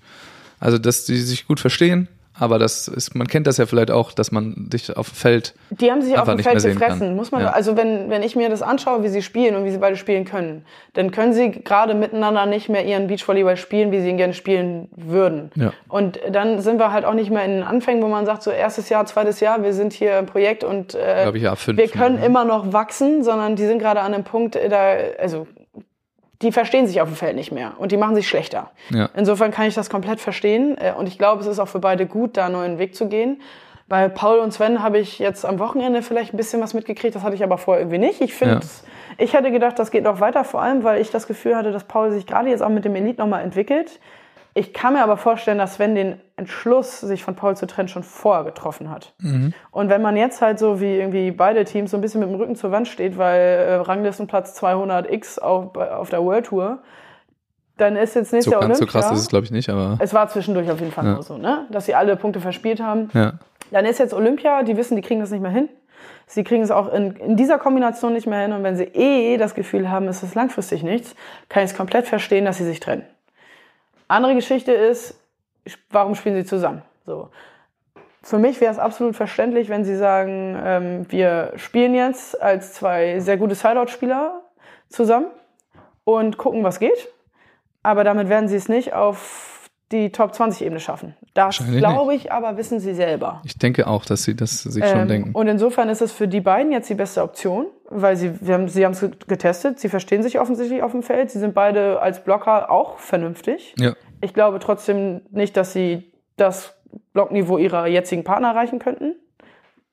also dass sie sich gut verstehen, aber das ist, man kennt das ja vielleicht auch, dass man sich auf dem Feld Die haben sich auf dem Feld gefressen, kann. muss man. Ja. Also wenn, wenn ich mir das anschaue, wie sie spielen und wie sie beide spielen können, dann können sie gerade miteinander nicht mehr ihren Beachvolleyball spielen, wie sie ihn gerne spielen würden. Ja. Und dann sind wir halt auch nicht mehr in den Anfängen, wo man sagt, so erstes Jahr, zweites Jahr, wir sind hier im Projekt und äh, ich, ja, fünf, wir können ne? immer noch wachsen, sondern die sind gerade an einem Punkt, äh, da, also die verstehen sich auf dem Feld nicht mehr und die machen sich schlechter. Ja. Insofern kann ich das komplett verstehen äh, und ich glaube, es ist auch für beide gut, da einen neuen Weg zu gehen. Bei Paul und Sven habe ich jetzt am Wochenende vielleicht ein bisschen was mitgekriegt, das hatte ich aber vorher irgendwie nicht. Ich finde, Ja. ich hätte gedacht, das geht noch weiter, vor allem, weil ich das Gefühl hatte, dass Paul sich gerade jetzt auch mit dem Elite nochmal entwickelt. Ich kann mir aber vorstellen, dass Sven den Entschluss, sich von Paul zu trennen, schon vorher getroffen hat. Und wenn man jetzt halt so wie irgendwie beide Teams so ein bisschen mit dem Rücken zur Wand steht, weil äh, Ranglistenplatz 200x auf, auf der World Tour, dann ist jetzt nächstes so, Jahr ganz so Olympia. krass ist es, glaube ich, nicht, aber Es war zwischendurch auf jeden Fall Ja. nur so, ne? dass sie alle Punkte verspielt haben. ja. Dann ist jetzt Olympia, die wissen, die kriegen das nicht mehr hin. Sie kriegen es auch in, in dieser Kombination nicht mehr hin. Und wenn sie eh das Gefühl haben, es ist langfristig nichts, kann ich es komplett verstehen, dass sie sich trennen. Andere Geschichte ist, warum spielen sie zusammen? So. Für mich wäre es absolut verständlich, wenn sie sagen, ähm, wir spielen jetzt als zwei sehr gute Sideout-Spieler zusammen und gucken, was geht. Aber damit werden sie es nicht auf die Top 20 Ebene schaffen. Das glaube ich, aber wissen sie selber. Ich denke auch, dass sie das sich schon Ähm, denken. Und insofern ist es für die beiden jetzt die beste Option, weil sie, wir haben, sie haben es getestet, sie verstehen sich offensichtlich auf dem Feld, sie sind beide als Blocker auch vernünftig. Ja. Ich glaube trotzdem nicht, dass sie das Blockniveau ihrer jetzigen Partner erreichen könnten.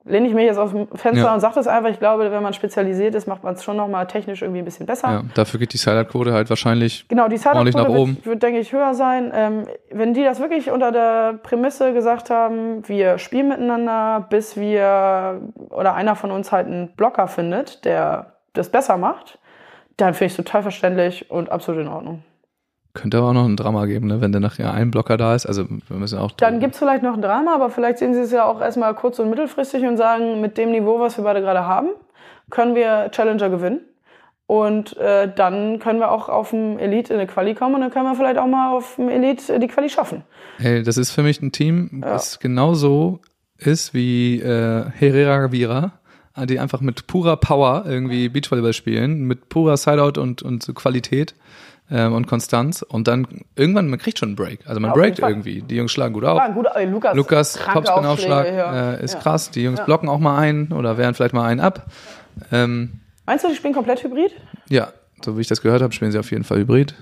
Lehne ich mich jetzt aus dem Fenster Ja. und sage das einfach. Ich glaube, wenn man spezialisiert ist, macht man es schon nochmal technisch irgendwie ein bisschen besser. ja. Dafür geht die Sideout-Quote halt wahrscheinlich. Genau, die Ordentlich nach oben. wird, wird, denke ich, höher sein. Ähm, wenn die das wirklich unter der Prämisse gesagt haben, wir spielen miteinander, bis wir oder einer von uns halt einen Blocker findet, der das besser macht, dann finde ich es total verständlich und absolut in Ordnung. Könnte aber auch noch ein Drama geben, ne? wenn dann nachher ein Blocker da ist. Also wir müssen auch. Dann gibt es vielleicht noch ein Drama, aber vielleicht sehen sie es ja auch erstmal kurz- und mittelfristig und sagen, mit dem Niveau, was wir beide gerade haben, können wir Challenger gewinnen. Und äh, dann können wir auch auf dem Elite in eine Quali kommen und dann können wir vielleicht auch mal auf dem Elite die Quali schaffen. Hey, das ist für mich ein Team, das genauso ist wie äh, Herrera Vira, die einfach mit purer Power irgendwie Beachvolleyball spielen, mit purer Sideout und, und Qualität ähm, und Konstanz. Und dann irgendwann, man kriegt schon einen Break. Also man Ja, breakt irgendwie. Die Jungs schlagen gut auf. Guter, ey, Lukas, Lukas kranke Topspin-Aufschlag ja. äh, ist Ja. krass. Die Jungs Ja. blocken auch mal ein oder wehren vielleicht mal einen ab. Ähm, Meinst du, die spielen komplett Hybrid? ja, so wie ich das gehört habe, spielen sie auf jeden Fall Hybrid.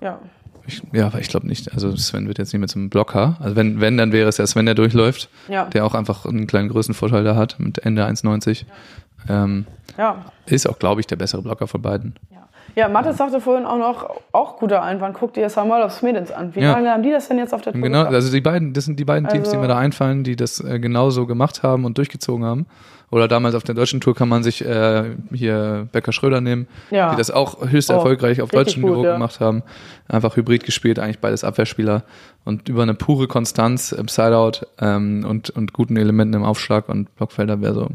Ja. Ich, ja, aber ich glaube nicht. Also Sven wird jetzt nicht mehr zum Blocker. Also wenn, wenn, dann wäre es ja Sven, der durchläuft, Ja. der auch einfach einen kleinen Größenvorteil da hat mit Ende 1,90. Ähm, Ja. ist auch, glaube ich, der bessere Blocker von beiden. Ja, ja Mathis sagte vorhin auch noch, auch guter Einwand, guck dir Samuel auf Smedens an. Wie Ja. lange haben die das denn jetzt auf der Tour Genau, geschafft? also die beiden, das sind die beiden Teams, die Also- mir da einfallen, die das äh, genauso gemacht haben und durchgezogen haben. Oder damals auf der deutschen Tour kann man sich äh, hier Becker Schröder nehmen, Ja. die das auch höchst Oh, erfolgreich auf deutschem Niveau ja. gemacht haben. Einfach Hybrid gespielt, eigentlich beides Abwehrspieler und über eine pure Konstanz im Sideout ähm, und, und guten Elementen im Aufschlag und Blockfelder wäre so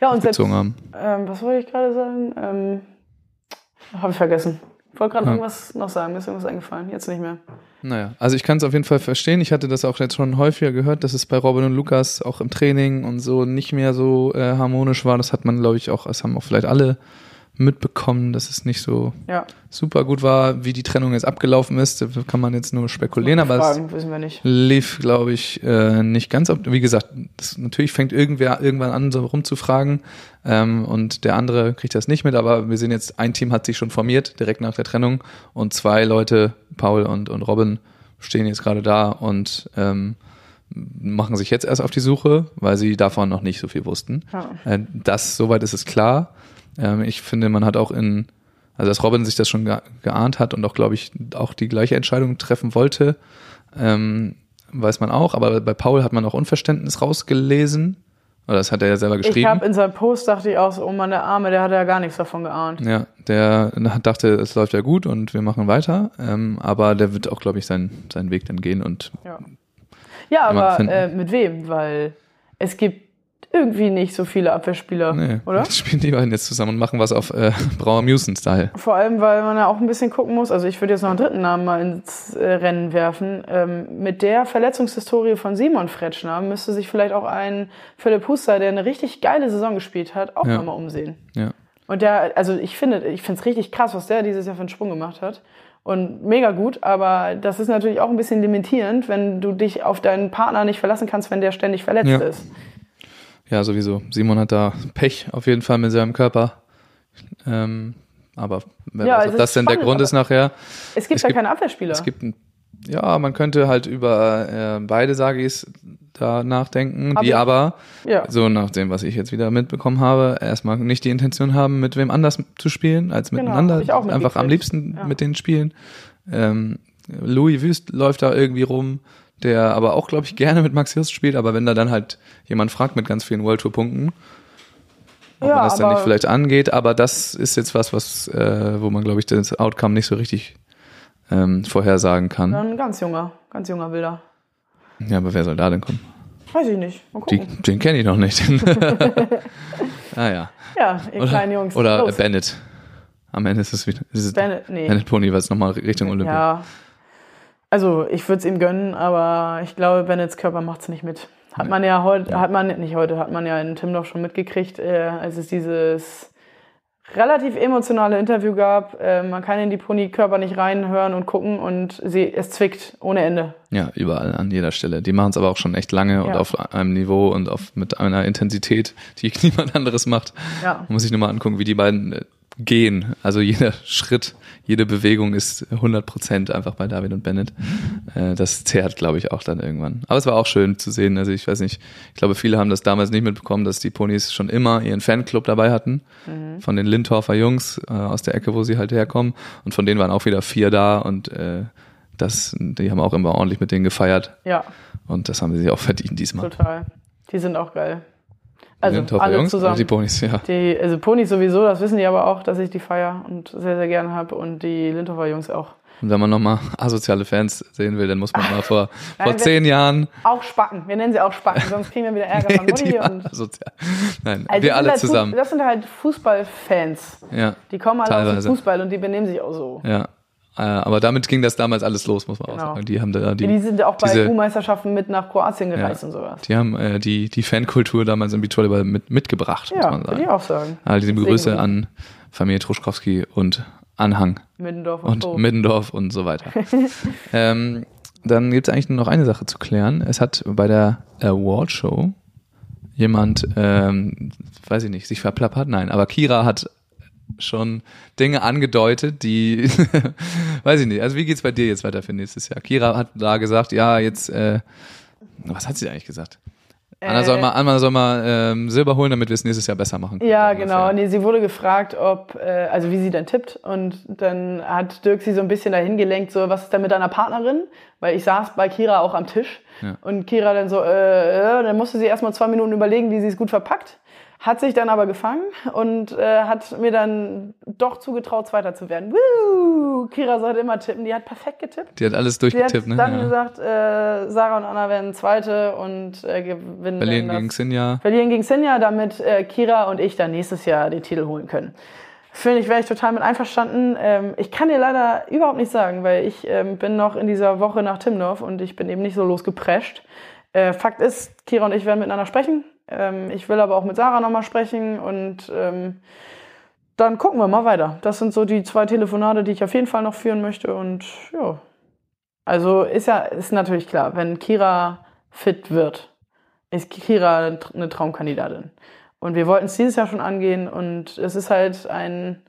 ja, und selbst, haben. ähm, was wollte ich gerade sagen? Ähm, Habe ich vergessen. Ich wollte gerade Ja. irgendwas noch sagen, mir ist irgendwas eingefallen. Jetzt nicht mehr. Naja, also ich kann es auf jeden Fall verstehen. Ich hatte das auch jetzt schon häufiger gehört, dass es bei Robin und Lukas auch im Training und so nicht mehr so äh, harmonisch war. Das hat man, glaube ich, auch, das haben auch vielleicht alle mitbekommen, dass es nicht so Ja, super gut war, wie die Trennung jetzt abgelaufen ist. Da kann man jetzt nur spekulieren, aber es Fragen nicht. lief, glaube ich, äh, nicht ganz. op- Wie gesagt, das, natürlich fängt irgendwer irgendwann an, so rumzufragen ähm, und der andere kriegt das nicht mit, aber wir sehen jetzt, ein Team hat sich schon formiert, direkt nach der Trennung und zwei Leute, Paul und, und Robin, stehen jetzt gerade da und ähm, machen sich jetzt erst auf die Suche, weil sie davon noch nicht so viel wussten. Ja. Äh, das, soweit ist es klar. Ähm, ich finde, man hat auch in, also dass Robin sich das schon ge geahnt hat und auch, glaube ich, auch die gleiche Entscheidung treffen wollte, ähm, weiß man auch. Aber bei Paul hat man auch Unverständnis rausgelesen. Oder das hat er ja selber Ich geschrieben. habe in seinem Post dachte ich auch so, oh Mann, der Arme, der hat ja gar nichts davon geahnt. ja, der dachte, es läuft ja gut und wir machen weiter. Ähm, aber der wird auch, glaube ich, seinen, seinen Weg dann gehen und Ja, ja aber äh, mit wem? Weil es gibt irgendwie nicht so viele Abwehrspieler, nee, oder? vielleicht spielen die beiden jetzt zusammen und machen was auf äh, Brauer Musen-Style. Vor allem, weil man ja auch ein bisschen gucken muss. Also ich würde jetzt noch einen dritten Namen mal ins äh, Rennen werfen. Ähm, mit der Verletzungshistorie von Simon Fretschner müsste sich vielleicht auch ein Philipp Huster, der eine richtig geile Saison gespielt hat, auch Ja. nochmal umsehen. Ja. Und der, also ich finde, ich finde es richtig krass, was der dieses Jahr für einen Sprung gemacht hat. Und mega gut, aber das ist natürlich auch ein bisschen limitierend, wenn du dich auf deinen Partner nicht verlassen kannst, wenn der ständig verletzt Ja. ist. Ja, sowieso. Simon hat da Pech auf jeden Fall mit seinem Körper. Ähm, aber wer Ja, weiß, es ob das denn der spannend, Grund aber- ist nachher. Es gibt Es ja gibt- keine Abwehrspieler. Es gibt ein, ja, man könnte halt über äh, beide Sagis da nachdenken, Hab die aber, ja. so nach dem, was ich jetzt wieder mitbekommen habe, erstmal nicht die Intention haben, mit wem anders zu spielen, als Genau, miteinander. auch Einfach am liebsten Ja. mit denen spielen. Ähm, Louis Wüst läuft da irgendwie rum, der aber auch, glaube ich, gerne mit Max Hirst spielt, aber wenn da dann halt jemand fragt mit ganz vielen World Tour Punkten, ob Ja, man das dann nicht vielleicht angeht, aber das ist jetzt was, was, äh, wo man, glaube ich, das Outcome nicht so richtig ähm, vorhersagen kann. Ein ganz junger, ganz junger Wilder. Ja, aber wer soll da denn kommen? Weiß ich nicht. Mal Die, den kenne ich noch nicht. ah ja. ja, ihr Oder, kleinen Jungs. oder los. Bennett. Am Ende ist es wieder. Ist es Bennett, nee. Bennett Pony, weil es nochmal Richtung Olympia. Ja. Also ich würde es ihm gönnen, aber ich glaube, Bennets Körper macht es nicht mit. Hat man ja heute, hat man nicht heute, hat man ja in Timdorf schon mitgekriegt, äh, als es dieses relativ emotionale Interview gab. Äh, man kann in die Pony-Körper nicht reinhören und gucken und sie, es zwickt ohne Ende. Ja, überall, an jeder Stelle. Die machen es aber auch schon echt lange und Ja. auf einem Niveau und auf, mit einer Intensität, die niemand anderes macht. Ja. Man muss sich nur mal angucken, wie die beiden äh, gehen. Also jeder Schritt, jede Bewegung ist 100 Prozent einfach bei David und Bennett. Äh, das zehrt, glaube ich, auch dann irgendwann. Aber es war auch schön zu sehen. Also ich weiß nicht, ich glaube, viele haben das damals nicht mitbekommen, dass die Ponys schon immer ihren Fanclub dabei hatten. Von den Lindorfer Jungs äh, aus der Ecke, wo sie halt herkommen. Und von denen waren auch wieder vier da und äh, das, die haben auch immer ordentlich mit denen gefeiert. Ja, Und das haben sie sich auch verdient diesmal. total. Die sind auch geil. Also alle Jungs zusammen. die Ponys, ja. Die, also Ponys sowieso, das wissen die aber auch, dass ich die feier und sehr, sehr gerne habe. Und die Lindhofer Jungs auch. Und wenn man nochmal asoziale Fans sehen will, dann muss man mal vor, Nein, vor zehn Jahren. Auch Spacken. Wir nennen sie auch Spacken, sonst kriegen wir wieder Ärger von Mutti. und, asozial. Nein, Also wir alle halt zusammen. Das sind halt Fußballfans. Ja, Die kommen alle aus Teilweise. dem Fußball und die benehmen sich auch so. ja. Äh, aber damit ging das damals alles los, muss man auch Genau. sagen. Die haben da die, Die, sind auch bei diese- U-Meisterschaften mit nach Kroatien gereist Ja. und sowas. die haben äh, die, die Fankultur damals im Beachvolleyball mit, mitgebracht, muss Ja, man würde sagen. ich auch sagen. Also liebe Deswegen Grüße an Familie Truschkowski und Anhang Middendorf und, und. Middendorf und so weiter. ähm, dann gibt es eigentlich nur noch eine Sache zu klären. Es hat bei der Award Show jemand, ähm, weiß ich nicht, sich verplappert? Nein, aber Kira hat schon Dinge angedeutet, die, weiß ich nicht. Also wie geht's bei dir jetzt weiter für nächstes Jahr? Kira hat da gesagt, ja, jetzt, äh, was hat sie eigentlich gesagt? Anna soll mal, Anna soll mal ähm, Silber holen, damit wir es nächstes Jahr besser machen. können, Ja, genau. Nee, sie wurde gefragt, ob, äh, also wie sie denn tippt. Und dann hat Dirk sie so ein bisschen dahin gelenkt, so, was ist denn mit deiner Partnerin? Weil ich saß bei Kira auch am Tisch. Ja. Und Kira dann so, äh, äh, dann musste sie erstmal zwei Minuten überlegen, wie sie es gut verpackt. Hat sich dann aber gefangen und äh, hat mir dann doch zugetraut, Zweiter zu werden. Woo! Kira sollte immer tippen. Die hat perfekt getippt. Die hat alles Sie hat durchgetippt, ne? dann Ja. gesagt, äh, Sarah und Anna werden Zweite und äh, gewinnen Berlin dann das gegen Sinja. verlieren gegen Sinja, damit äh, Kira und ich dann nächstes Jahr den Titel holen können. Finde ich, wäre ich total mit einverstanden. Ähm, ich kann dir leider überhaupt nicht sagen, weil ich ähm, bin noch in dieser Woche nach Timdorf und ich bin eben nicht so losgeprescht. Äh, Fakt ist, Kira und ich werden miteinander sprechen. Ähm, ich will aber auch mit Sarah nochmal sprechen und ähm, dann gucken wir mal weiter. Das sind so die zwei Telefonate, die ich auf jeden Fall noch führen möchte und ja. Also ist ja, ist natürlich klar, wenn Kira fit wird, ist Kira eine Traumkandidatin. Und wir wollten es dieses Jahr schon angehen und es ist halt ein,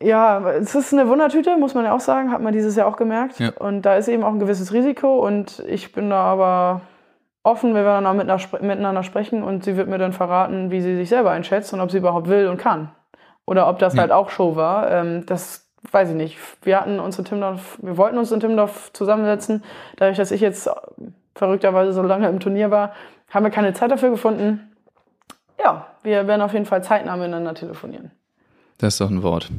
ja, es ist eine Wundertüte, muss man ja auch sagen, hat man dieses Jahr auch gemerkt. Ja. Und da ist eben auch ein gewisses Risiko und ich bin da aber offen, wir werden dann auch miteinander, spre- miteinander sprechen und sie wird mir dann verraten, wie sie sich selber einschätzt und ob sie überhaupt will und kann. Oder ob das Ja. halt auch Show war. Ähm, das weiß ich nicht. Wir hatten uns in Timdorf, wir wollten uns in Timdorf zusammensetzen. Dadurch, dass ich jetzt verrückterweise so lange im Turnier war, haben wir keine Zeit dafür gefunden. Ja, wir werden auf jeden Fall zeitnah miteinander telefonieren. Das ist doch ein Wort.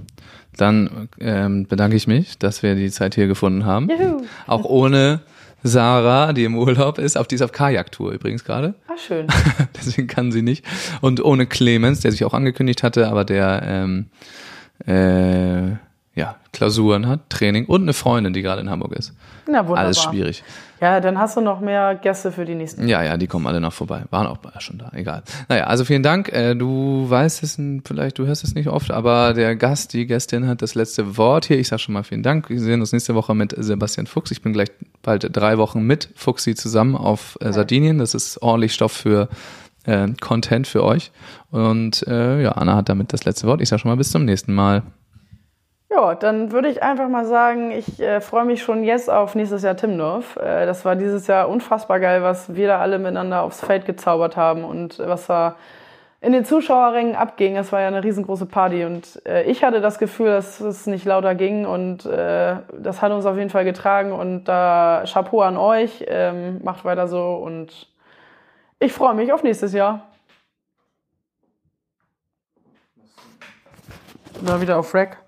Dann ähm, bedanke ich mich, dass wir die Zeit hier gefunden haben. Juhu. Auch ohne Sarah, die im Urlaub ist, auf die ist auf Kajaktour übrigens gerade. Ah, schön. Deswegen kann sie nicht. Und ohne Clemens, der sich auch angekündigt hatte, aber der ähm, äh, ja, Klausuren hat, Training und eine Freundin, die gerade in Hamburg ist. Na, wunderbar. Alles schwierig. Ja, dann hast du noch mehr Gäste für die nächsten. Ja, ja, die kommen alle noch vorbei. Waren auch schon da, egal. Naja, also vielen Dank. Äh, du weißt es, vielleicht, du hörst es nicht oft, aber der Gast, die Gästin hat das letzte Wort hier. Ich sage schon mal vielen Dank. Wir sehen uns nächste Woche mit Sebastian Fuchs. Ich bin gleich bald drei Wochen mit Fuchsi zusammen auf äh, Sardinien. Das ist ordentlich Stoff für äh, Content für euch. Und äh, ja, Anna hat damit das letzte Wort. Ich sage schon mal bis zum nächsten Mal. Ja, dann würde ich einfach mal sagen, ich äh, freue mich schon jetzt auf nächstes Jahr Timdorf. Äh, das war dieses Jahr unfassbar geil, was wir da alle miteinander aufs Feld gezaubert haben und was da in den Zuschauerrängen abging. Das war ja eine riesengroße Party und äh, ich hatte das Gefühl, dass es nicht lauter ging und äh, das hat uns auf jeden Fall getragen und da Chapeau an euch, ähm, macht weiter so und ich freue mich auf nächstes Jahr. Da wieder auf Rack.